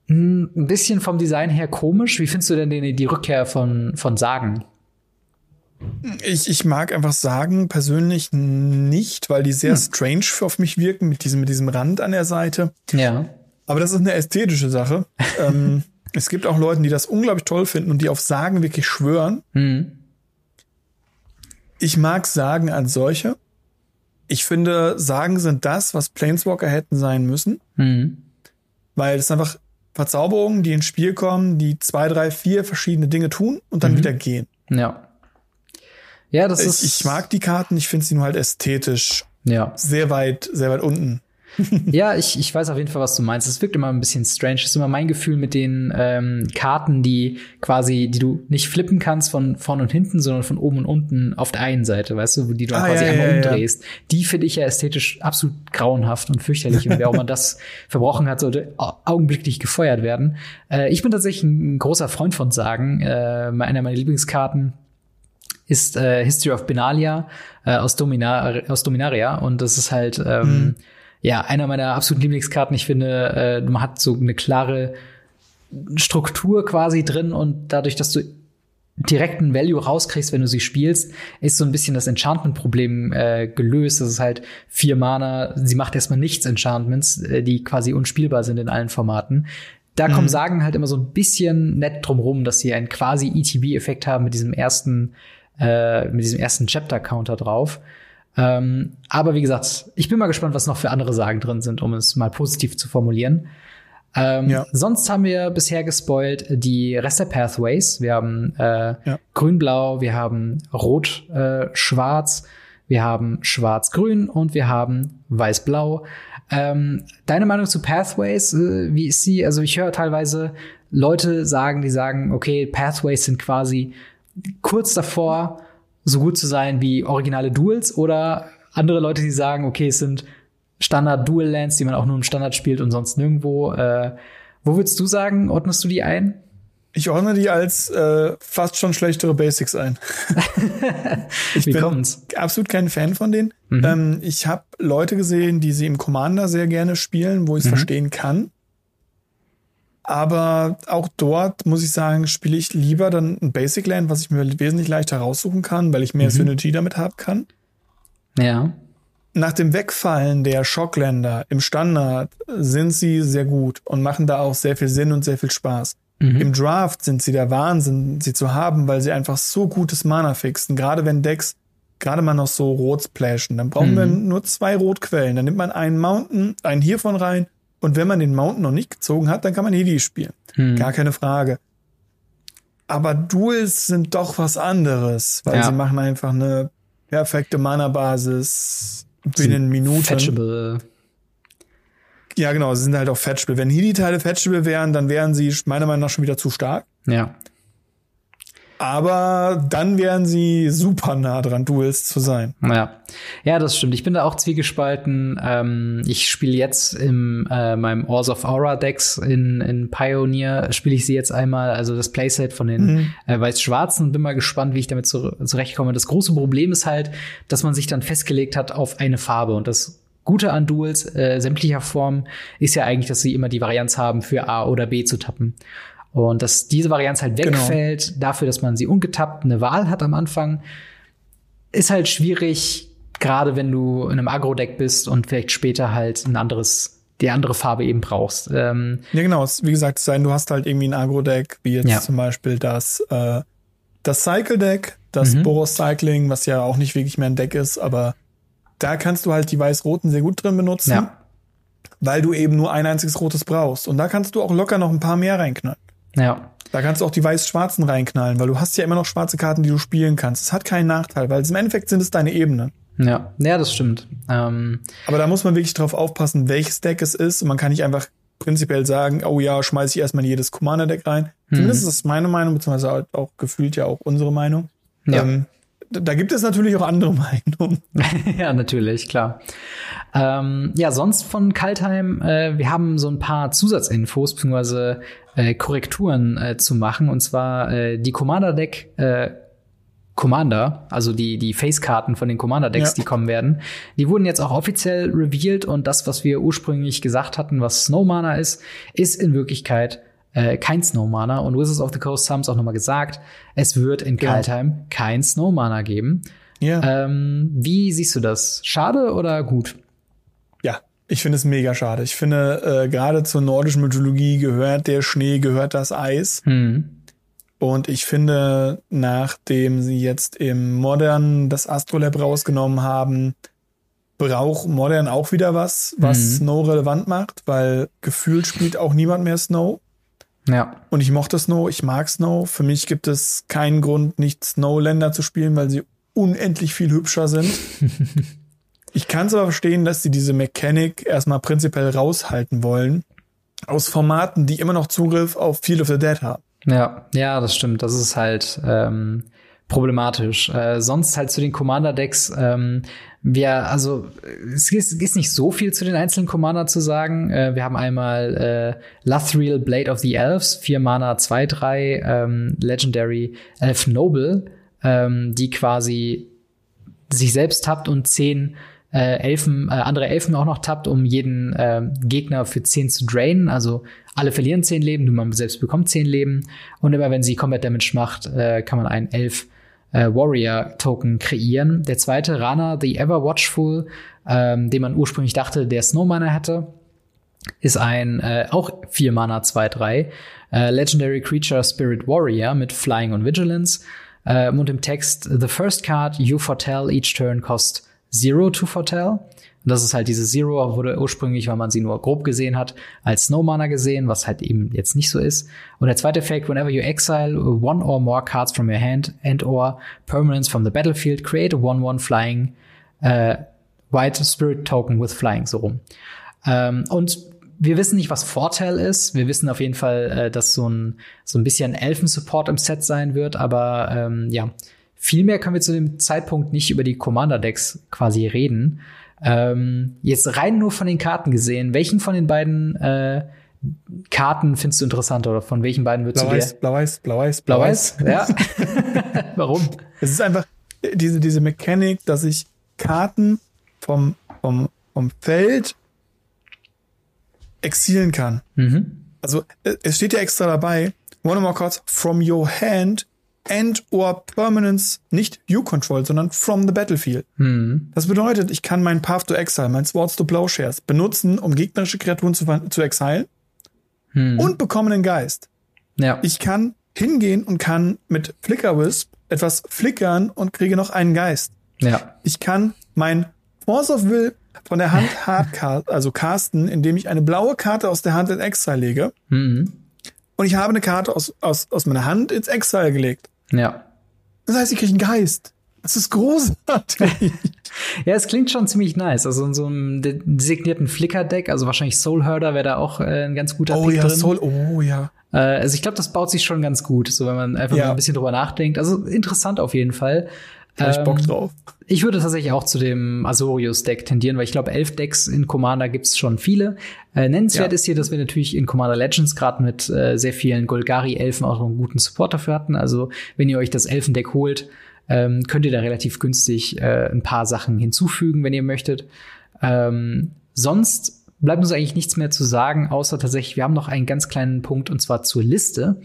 hm, ein bisschen vom Design her komisch. Wie findest du denn die, die Rückkehr von, von Sagen? Ich, ich mag einfach sagen, persönlich nicht, weil die sehr hm. strange auf mich wirken, mit diesem, mit diesem Rand an der Seite. Ja. Aber das ist eine ästhetische Sache. ähm, es gibt auch Leute, die das unglaublich toll finden und die auf Sagen wirklich schwören. Hm. Ich mag Sagen als solche. Ich finde, Sagen sind das, was Planeswalker hätten sein müssen. Hm. Weil es einfach Verzauberungen, die ins Spiel kommen, die zwei, drei, vier verschiedene Dinge tun und dann mhm. wieder gehen. Ja. Ja, das ich, ist. Ich mag die Karten, ich finde sie nur halt ästhetisch. Ja. Sehr weit, sehr weit unten. ja, ich, ich weiß auf jeden Fall, was du meinst. Es wirkt immer ein bisschen strange. Das ist immer mein Gefühl mit den ähm, Karten, die quasi, die du nicht flippen kannst von vorn und hinten, sondern von oben und unten auf der einen Seite, weißt du, die du ah, quasi ja, einmal ja, umdrehst. Ja. Die finde ich ja ästhetisch absolut grauenhaft und fürchterlich. und wer auch mal das verbrochen hat, sollte augenblicklich gefeuert werden. Äh, ich bin tatsächlich ein großer Freund von Sagen. Äh, einer meiner Lieblingskarten ist äh, History of Benalia äh, aus, Dominar aus Dominaria und das ist halt ähm, mhm. ja einer meiner absoluten Lieblingskarten. Ich finde, äh, man hat so eine klare Struktur quasi drin und dadurch, dass du direkten Value rauskriegst, wenn du sie spielst, ist so ein bisschen das Enchantment-Problem äh, gelöst. Das ist halt vier Mana, sie macht erstmal nichts Enchantments, äh, die quasi unspielbar sind in allen Formaten. Da kommen mhm. Sagen halt immer so ein bisschen nett drumrum, dass sie einen quasi ETB-Effekt haben mit diesem ersten äh, mit diesem ersten Chapter-Counter drauf. Ähm, aber wie gesagt, ich bin mal gespannt, was noch für andere Sagen drin sind, um es mal positiv zu formulieren. Ähm, ja. Sonst haben wir bisher gespoilt die Rest der Pathways. Wir haben äh, ja. Grün-Blau, wir haben Rot-Schwarz, äh, wir haben Schwarz-Grün und wir haben Weiß-Blau. Ähm, deine Meinung zu Pathways, äh, wie ist sie? Also ich höre teilweise Leute sagen, die sagen, okay, Pathways sind quasi kurz davor, so gut zu sein wie originale Duels oder andere Leute, die sagen, okay, es sind Standard-Dual-Lands, die man auch nur im Standard spielt und sonst nirgendwo. Äh, wo würdest du sagen, ordnest du die ein? Ich ordne die als äh, fast schon schlechtere Basics ein. ich Wie bin kommt's? absolut kein Fan von denen. Mhm. Ähm, ich habe Leute gesehen, die sie im Commander sehr gerne spielen, wo ich es mhm. verstehen kann. Aber auch dort muss ich sagen, spiele ich lieber dann ein Basic Land, was ich mir wesentlich leichter raussuchen kann, weil ich mehr mhm. Synergy damit haben kann. Ja. Nach dem Wegfallen der Schockländer im Standard sind sie sehr gut und machen da auch sehr viel Sinn und sehr viel Spaß. Mhm. Im Draft sind sie der Wahnsinn, sie zu haben, weil sie einfach so gutes Mana fixen. Gerade wenn Decks gerade mal noch so rot splashen, dann brauchen mhm. wir nur zwei Rotquellen. Dann nimmt man einen Mountain, einen hiervon rein und wenn man den Mountain noch nicht gezogen hat, dann kann man Hedi spielen. Hm. Gar keine Frage. Aber Duels sind doch was anderes, weil ja. sie machen einfach eine perfekte Mana-Basis binnen Minuten. Fetchable. Ja, genau, sie sind halt auch fetchable. Wenn Hedi-Teile fetchable wären, dann wären sie meiner Meinung nach schon wieder zu stark. Ja. Aber dann wären sie super nah dran, Duels zu sein. Ja, ja, das stimmt. Ich bin da auch zwiegespalten. Ähm, ich spiele jetzt in äh, meinem Ors of Aura Decks in, in Pioneer, spiele ich sie jetzt einmal, also das Playset von den mhm. äh, Weiß-Schwarzen. Bin mal gespannt, wie ich damit zu, zurechtkomme. Das große Problem ist halt, dass man sich dann festgelegt hat auf eine Farbe und das Gute an Duels äh, sämtlicher Formen ist ja eigentlich, dass sie immer die Varianz haben, für A oder B zu tappen. Und dass diese Varianz halt genau. wegfällt, genau. dafür, dass man sie ungetappt eine Wahl hat am Anfang, ist halt schwierig, gerade wenn du in einem Agro-Deck bist und vielleicht später halt ein anderes die andere Farbe eben brauchst. Ähm, ja, genau. Wie gesagt, sein, du hast halt irgendwie ein Agro-Deck, wie jetzt ja. zum Beispiel das, äh, das Cycle-Deck, das mhm. Boros Cycling, was ja auch nicht wirklich mehr ein Deck ist, aber da kannst du halt die weiß-roten sehr gut drin benutzen, ja. weil du eben nur ein einziges rotes brauchst. Und da kannst du auch locker noch ein paar mehr reinknallen. Ja. Da kannst du auch die weiß-schwarzen reinknallen, weil du hast ja immer noch schwarze Karten, die du spielen kannst. Es hat keinen Nachteil, weil im Endeffekt sind es deine Ebenen. Ja, ja, das stimmt. Ähm Aber da muss man wirklich drauf aufpassen, welches Deck es ist. Und man kann nicht einfach prinzipiell sagen, oh ja, schmeiße ich erstmal jedes Commander-Deck rein. Mhm. Zumindest ist das meine Meinung, beziehungsweise halt auch gefühlt ja auch unsere Meinung. Ja. Ähm, da gibt es natürlich auch andere Meinungen. ja, natürlich, klar. Ähm, ja, sonst von Kaltheim, äh, wir haben so ein paar Zusatzinfos bzw. Äh, Korrekturen äh, zu machen. Und zwar äh, die Commander-Deck äh, Commander, also die, die Face-Karten von den Commander-Decks, ja. die kommen werden, die wurden jetzt auch offiziell revealed und das, was wir ursprünglich gesagt hatten, was Snowmana ist, ist in Wirklichkeit äh, kein Snowmana. Und Wizards of the Coast haben es auch nochmal gesagt, es wird in ja. Kaltheim kein Snowmana geben. Ja. Ähm, wie siehst du das? Schade oder gut? Ja, ich finde es mega schade. Ich finde, äh, gerade zur nordischen Mythologie gehört der Schnee, gehört das Eis. Hm. Und ich finde, nachdem sie jetzt im Modern das Astrolab rausgenommen haben, braucht Modern auch wieder was, was mhm. Snow relevant macht, weil gefühlt spielt auch niemand mehr Snow. Ja. Und ich mochte Snow, ich mag Snow. Für mich gibt es keinen Grund, nicht Snow-Länder zu spielen, weil sie unendlich viel hübscher sind. ich kann es aber verstehen, dass sie diese Mechanik erstmal prinzipiell raushalten wollen. Aus Formaten, die immer noch Zugriff auf Field of the Dead haben. Ja, ja, das stimmt. Das ist halt ähm, problematisch. Äh, sonst halt zu den Commander-Decks, ähm, wir, also es ist, ist, nicht so viel zu den einzelnen Commander zu sagen. Äh, wir haben einmal äh, Lathril Blade of the Elves, 4 Mana, 2, 3, ähm, Legendary Elf Noble, ähm, die quasi sich selbst tappt und 10 äh, Elfen, äh, andere Elfen auch noch tappt, um jeden äh, Gegner für 10 zu drainen. Also alle verlieren 10 Leben, nur man selbst bekommt 10 Leben. Und immer wenn sie Combat Damage macht, äh, kann man einen Elf äh, Warrior-Token kreieren. Der zweite, Rana, The Ever Watchful, ähm, den man ursprünglich dachte, der Snowmana hätte, ist ein äh, auch 4 Mana 2-3 äh, Legendary Creature Spirit Warrior mit Flying und Vigilance. Äh, und im Text, The first card you foretell each turn cost zero to foretell. Und das ist halt diese Zero, wurde ursprünglich, weil man sie nur grob gesehen hat, als Snowmana gesehen, was halt eben jetzt nicht so ist. Und der zweite Effekt, whenever you exile one or more cards from your hand and or permanents from the battlefield, create a 1-1 flying uh, White Spirit Token with Flying, so rum. Ähm, und wir wissen nicht, was Vorteil ist. Wir wissen auf jeden Fall, äh, dass so ein, so ein bisschen Elfen-Support im Set sein wird, aber ähm, ja, viel mehr können wir zu dem Zeitpunkt nicht über die Commander-Decks quasi reden. Ähm, jetzt rein nur von den Karten gesehen, welchen von den beiden äh, Karten findest du interessanter oder von welchen beiden würdest Blau, du dir? Blau-Weiß, Blau-Weiß, Blau-Weiß. Ja. Warum? Es ist einfach diese, diese Mechanik, dass ich Karten vom, vom, vom Feld exilen kann. Mhm. Also es steht ja extra dabei, one or more cards from your hand and or permanence, nicht you control, sondern from the battlefield. Hm. Das bedeutet, ich kann mein Path to Exile, mein Swords to Plowshares benutzen, um gegnerische Kreaturen zu, zu exilen hm. und bekomme einen Geist. Ja. Ich kann hingehen und kann mit Flicker Wisp etwas flickern und kriege noch einen Geist. Ja. Ich kann mein Force of Will von der Hand hard also casten, indem ich eine blaue Karte aus der Hand in Exile lege. Mhm. Und ich habe eine Karte aus, aus, aus meiner Hand ins Exile gelegt. Ja. Das heißt, ich kriege einen Geist. Das ist großartig. ja, es klingt schon ziemlich nice. Also in so einem designierten Flickr-Deck, also wahrscheinlich Soul Herder wäre da auch äh, ein ganz guter oh, Pick ja, drin. Soul, oh ja. Äh, also ich glaube, das baut sich schon ganz gut, so wenn man einfach Ja. mal ein bisschen drüber nachdenkt. Also interessant auf jeden Fall. Da hab ich Bock Ähm, drauf. Ich würde tatsächlich auch zu dem Azorius-Deck tendieren, weil ich glaube, elf Decks in Commander gibt's schon viele. Äh, nennenswert Ja. ist hier, dass wir natürlich in Commander Legends gerade mit äh, sehr vielen Golgari-Elfen auch noch einen guten Support dafür hatten. Also wenn ihr euch das Elfendeck holt, ähm, könnt ihr da relativ günstig äh, ein paar Sachen hinzufügen, wenn ihr möchtet. Ähm, sonst bleibt uns eigentlich nichts mehr zu sagen, außer tatsächlich, wir haben noch einen ganz kleinen Punkt und zwar zur Liste.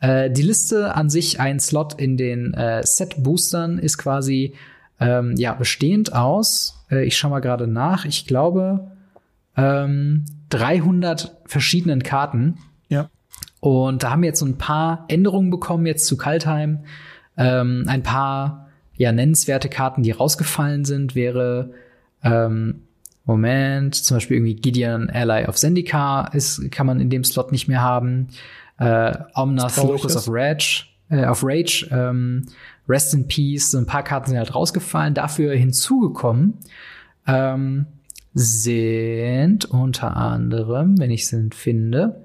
Äh, die Liste an sich, ein Slot in den äh, Set-Boostern, ist quasi ähm, ja bestehend aus, äh, ich schau mal gerade nach, ich glaube ähm, 300 verschiedenen Karten. Ja. Und da haben wir jetzt so ein paar Änderungen bekommen jetzt zu Kaltheim. Ähm, ein paar ja nennenswerte Karten, die rausgefallen sind, wäre ähm, Moment, zum Beispiel irgendwie Gideon Ally of Zendikar ist, kann man in dem Slot nicht mehr haben. Äh, Omnath Locus of Rage, äh, of Rage, ähm, Rest in Peace, so ein paar Karten sind halt rausgefallen. Dafür hinzugekommen ähm, sind unter anderem, wenn ich sie finde,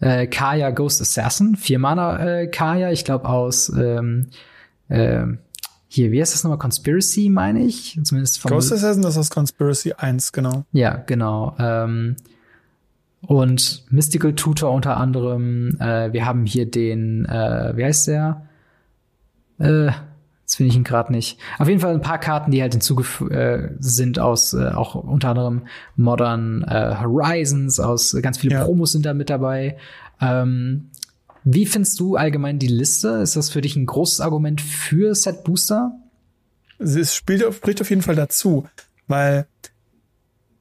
äh, Kaya Ghost Assassin, vier Mana äh, Kaya, ich glaube aus ähm, ähm, hier, wie heißt das nochmal? Conspiracy, meine ich. Zumindest vom Ghost Assassin, das ist aus Conspiracy 1, genau. ja, genau. Ähm, und Mystical Tutor unter anderem. Äh, wir haben hier den, äh, wie heißt der? Äh, jetzt finde ich ihn gerade nicht. Auf jeden Fall ein paar Karten, die halt hinzugefügt äh, sind aus äh, auch unter anderem Modern äh, Horizons, aus ganz viele Ja. Promos sind da mit dabei. Ähm, wie findest du allgemein die Liste? Ist das für dich ein großes Argument für Set Booster? Es spielt, spricht auf jeden Fall dazu, weil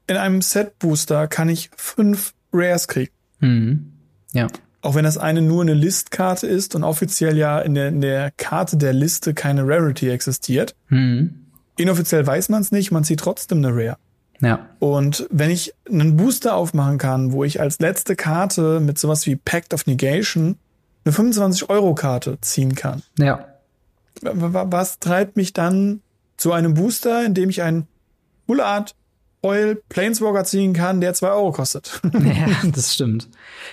in einem Set-Booster kann ich fünf Rares kriegen. Mhm. Ja. Auch wenn das eine nur eine Listkarte ist und offiziell ja in der, in der Karte der Liste keine Rarity existiert. Mhm. Inoffiziell weiß man es nicht, man zieht trotzdem eine Rare. Ja. Und wenn ich einen Booster aufmachen kann, wo ich als letzte Karte mit sowas wie Pact of Negation eine 25-Euro-Karte ziehen kann, Ja. wa- wa- was treibt mich dann zu einem Booster, in dem ich einen Full Art Oil Planeswalker ziehen kann, der 2 Euro kostet? Ja, das stimmt.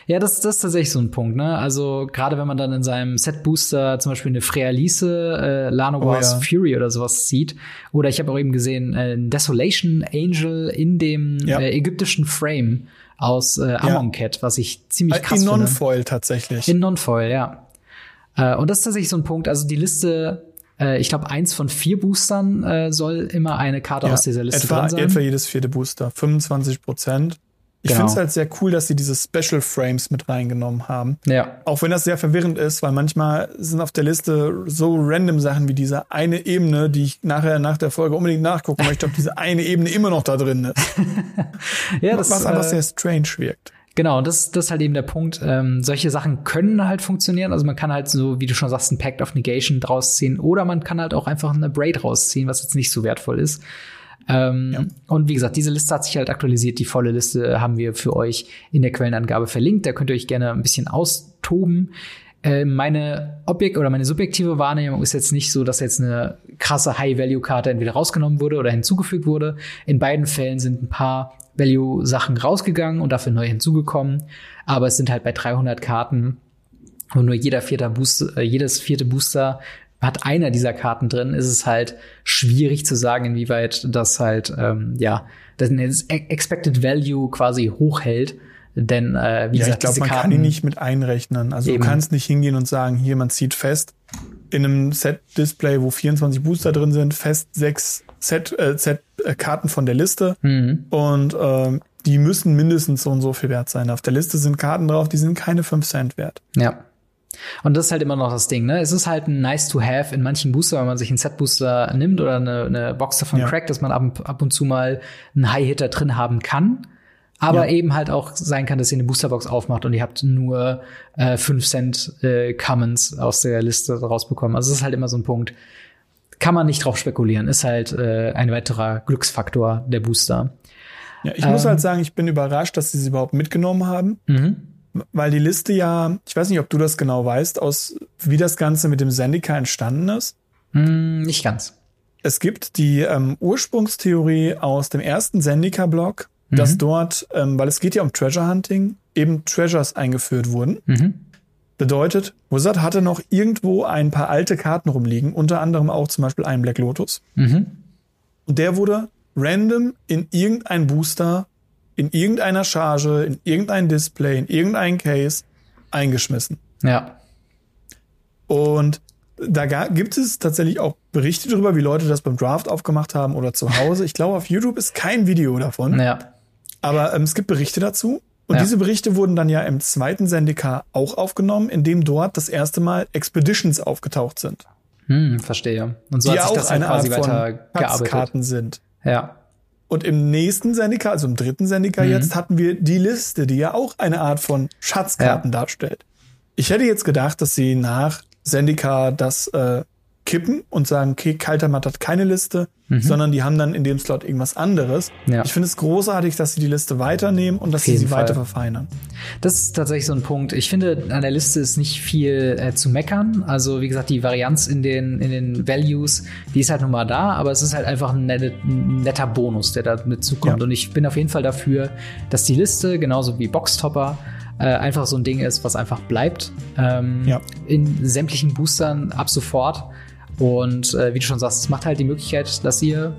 Ja, das, das ist tatsächlich so ein Punkt, ne? Also, gerade wenn man dann in seinem Set-Booster zum Beispiel eine Frealise, äh, Lanowar's Oh ja. Fury oder sowas sieht. Oder ich habe auch eben gesehen, äh, ein Desolation Angel in dem Ja. äh, ägyptischen Frame aus äh, Amonkhet, was ich ziemlich krass in finde. Non-Foil tatsächlich. In Non-Foil, ja. Äh, und das ist tatsächlich so ein Punkt. Also die Liste, äh, ich glaube, eins von vier Boostern äh, soll immer eine Karte aus dieser Liste etwa, drin sein. etwa jedes vierte Booster, 25 Prozent. Ich Genau. finde es halt sehr cool, dass sie diese Special Frames mit reingenommen haben. ja. Auch wenn das sehr verwirrend ist, weil manchmal sind auf der Liste so random Sachen wie diese eine Ebene, die ich nachher nach der Folge unbedingt nachgucken möchte, ob diese eine Ebene immer noch da drin ist. ja, das, was einfach äh, sehr strange wirkt. Genau, das, das ist halt eben der Punkt. Ähm, solche Sachen können halt funktionieren. Also man kann halt so, wie du schon sagst, ein Pact of Negation draus ziehen oder man kann halt auch einfach eine Braid rausziehen, was jetzt nicht so wertvoll ist. Ähm, Und wie gesagt, diese Liste hat sich halt aktualisiert. Die volle Liste haben wir für euch in der Quellenangabe verlinkt. Da könnt ihr euch gerne ein bisschen austoben. Äh, meine Objekt oder meine subjektive Wahrnehmung ist jetzt nicht so, dass jetzt eine krasse High-Value-Karte entweder rausgenommen wurde oder hinzugefügt wurde. In beiden Fällen sind ein paar Value-Sachen rausgegangen und dafür neu hinzugekommen. Aber es sind halt bei 300 Karten und nur jeder vierte Booster, äh, jedes vierte Booster hat einer dieser Karten drin, ist es halt schwierig zu sagen, inwieweit das halt, ähm, ja, das Expected Value quasi hochhält. Denn, äh, wie Ja, ich gesagt, glaube, diese man Karten, kann ihn nicht mit einrechnen. Also Eben. du kannst nicht hingehen und sagen, hier, man zieht fest in einem Set-Display, wo 24 Booster drin sind, fest sechs Set, äh, Set äh, Karten von der Liste Mhm. und ähm, die müssen mindestens so und so viel wert sein. Auf der Liste sind Karten drauf, die sind keine 5 Cent wert. Ja. Und das ist halt immer noch das Ding, ne? Es ist halt ein nice to have in manchen Booster, wenn man sich einen Set-Booster nimmt oder eine, eine Box davon Ja. crackt, dass man ab, ab und zu mal einen High-Hitter drin haben kann. Aber Ja. eben halt auch sein kann, dass ihr eine Boosterbox aufmacht und ihr habt nur äh, 5 Cent äh, Commons aus der Liste rausbekommen. Also das ist halt immer so ein Punkt. Kann man nicht drauf spekulieren. Ist halt äh, ein weiterer Glücksfaktor der Booster. Ja, ich muss Ähm. halt sagen, ich bin überrascht, dass sie sie überhaupt mitgenommen haben, Mhm. Weil die Liste ja, ich weiß nicht, ob du das genau weißt, aus wie das Ganze mit dem Sendika entstanden ist. Hm, nicht ganz. Es gibt die ähm, Ursprungstheorie aus dem ersten Zendika-Blog, mhm. dass dort, ähm, weil es geht ja um Treasure Hunting, eben Treasures eingeführt wurden. Mhm. Bedeutet, Wizard hatte noch irgendwo ein paar alte Karten rumliegen, unter anderem auch zum Beispiel einen Black Lotus. Mhm. Und der wurde random in irgendein Booster, in irgendeiner Charge, in irgendein Display, in irgendein Case eingeschmissen. Ja. Und da gibt es tatsächlich auch Berichte darüber, wie Leute das beim Draft aufgemacht haben oder zu Hause. Ich glaube, auf YouTube ist kein Video davon. Ja. Aber ähm, es gibt Berichte dazu. Und ja. diese Berichte wurden dann ja im zweiten Sendika auch aufgenommen, in dem dort das erste Mal Expeditions aufgetaucht sind. Hm, verstehe. Und so die hat sich das auch eine quasi Art weiter gearbeitet. Karten sind. Ja. Und im nächsten Sendika, also im dritten Sendika mhm. jetzt, hatten wir die Liste, die ja auch eine Art von Schatzkarten ja. darstellt. Ich hätte jetzt gedacht, dass sie nach Sendika das äh, kippen und sagen, okay, Kaltermatt hat keine Liste, mhm. sondern die haben dann in dem Slot irgendwas anderes. Ja. Ich finde es großartig, dass sie die Liste weiternehmen und dass sie sie Fall. weiter verfeinern. Das ist tatsächlich so ein Punkt. Ich finde, an der Liste ist nicht viel äh, zu meckern. Also, wie gesagt, die Varianz in den, in den Values, die ist halt nun mal da, aber es ist halt einfach ein, netter, ein netter Bonus, der da mit zukommt. Ja. Und ich bin auf jeden Fall dafür, dass die Liste, genauso wie Boxtopper, äh, einfach so ein Ding ist, was einfach bleibt. Ähm, ja. In sämtlichen Boostern ab sofort. Und äh, wie du schon sagst, es macht halt die Möglichkeit, dass ihr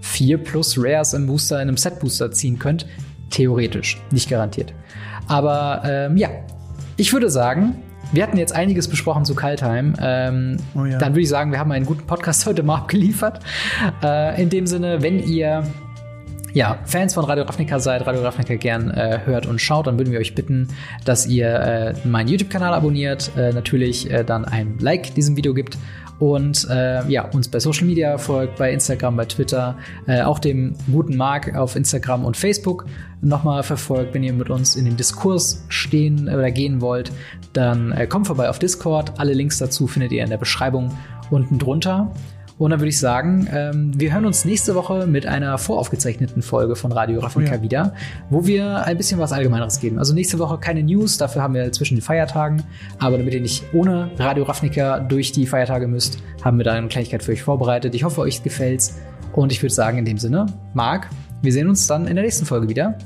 vier plus Rares im Booster, in einem Set-Booster ziehen könnt. Theoretisch, nicht garantiert. Aber ähm, ja, ich würde sagen, wir hatten jetzt einiges besprochen zu Kaltheim. Ähm, oh ja. Dann würde ich sagen, wir haben einen guten Podcast heute mal abgeliefert. Äh, in dem Sinne, wenn ihr ja, Fans von Radio Ravnica seid, Radio Ravnica gern äh, hört und schaut, dann würden wir euch bitten, dass ihr äh, meinen YouTube-Kanal abonniert, äh, natürlich äh, dann ein Like diesem Video gibt und äh, ja, uns bei Social Media folgt, bei Instagram, bei Twitter, äh, auch dem guten Marc auf Instagram und Facebook nochmal verfolgt. Wenn ihr mit uns in den Diskurs stehen oder gehen wollt, dann äh, kommt vorbei auf Discord. Alle Links dazu findet ihr in der Beschreibung unten drunter. Und dann würde ich sagen, ähm, wir hören uns nächste Woche mit einer voraufgezeichneten Folge von Radio Ravnica oh ja. wieder, wo wir ein bisschen was Allgemeineres geben. Also nächste Woche keine News, dafür haben wir zwischen den Feiertagen. Aber damit ihr nicht ohne Radio Ravnica durch die Feiertage müsst, haben wir da eine Kleinigkeit für euch vorbereitet. Ich hoffe, euch gefällt's. Und ich würde sagen, in dem Sinne, Marc, wir sehen uns dann in der nächsten Folge wieder.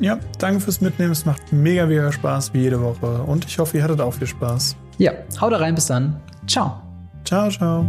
Ja, danke fürs Mitnehmen. Es macht mega, mega Spaß wie jede Woche. Und ich hoffe, ihr hattet auch viel Spaß. Ja, haut rein, bis dann. Ciao. Ciao, ciao.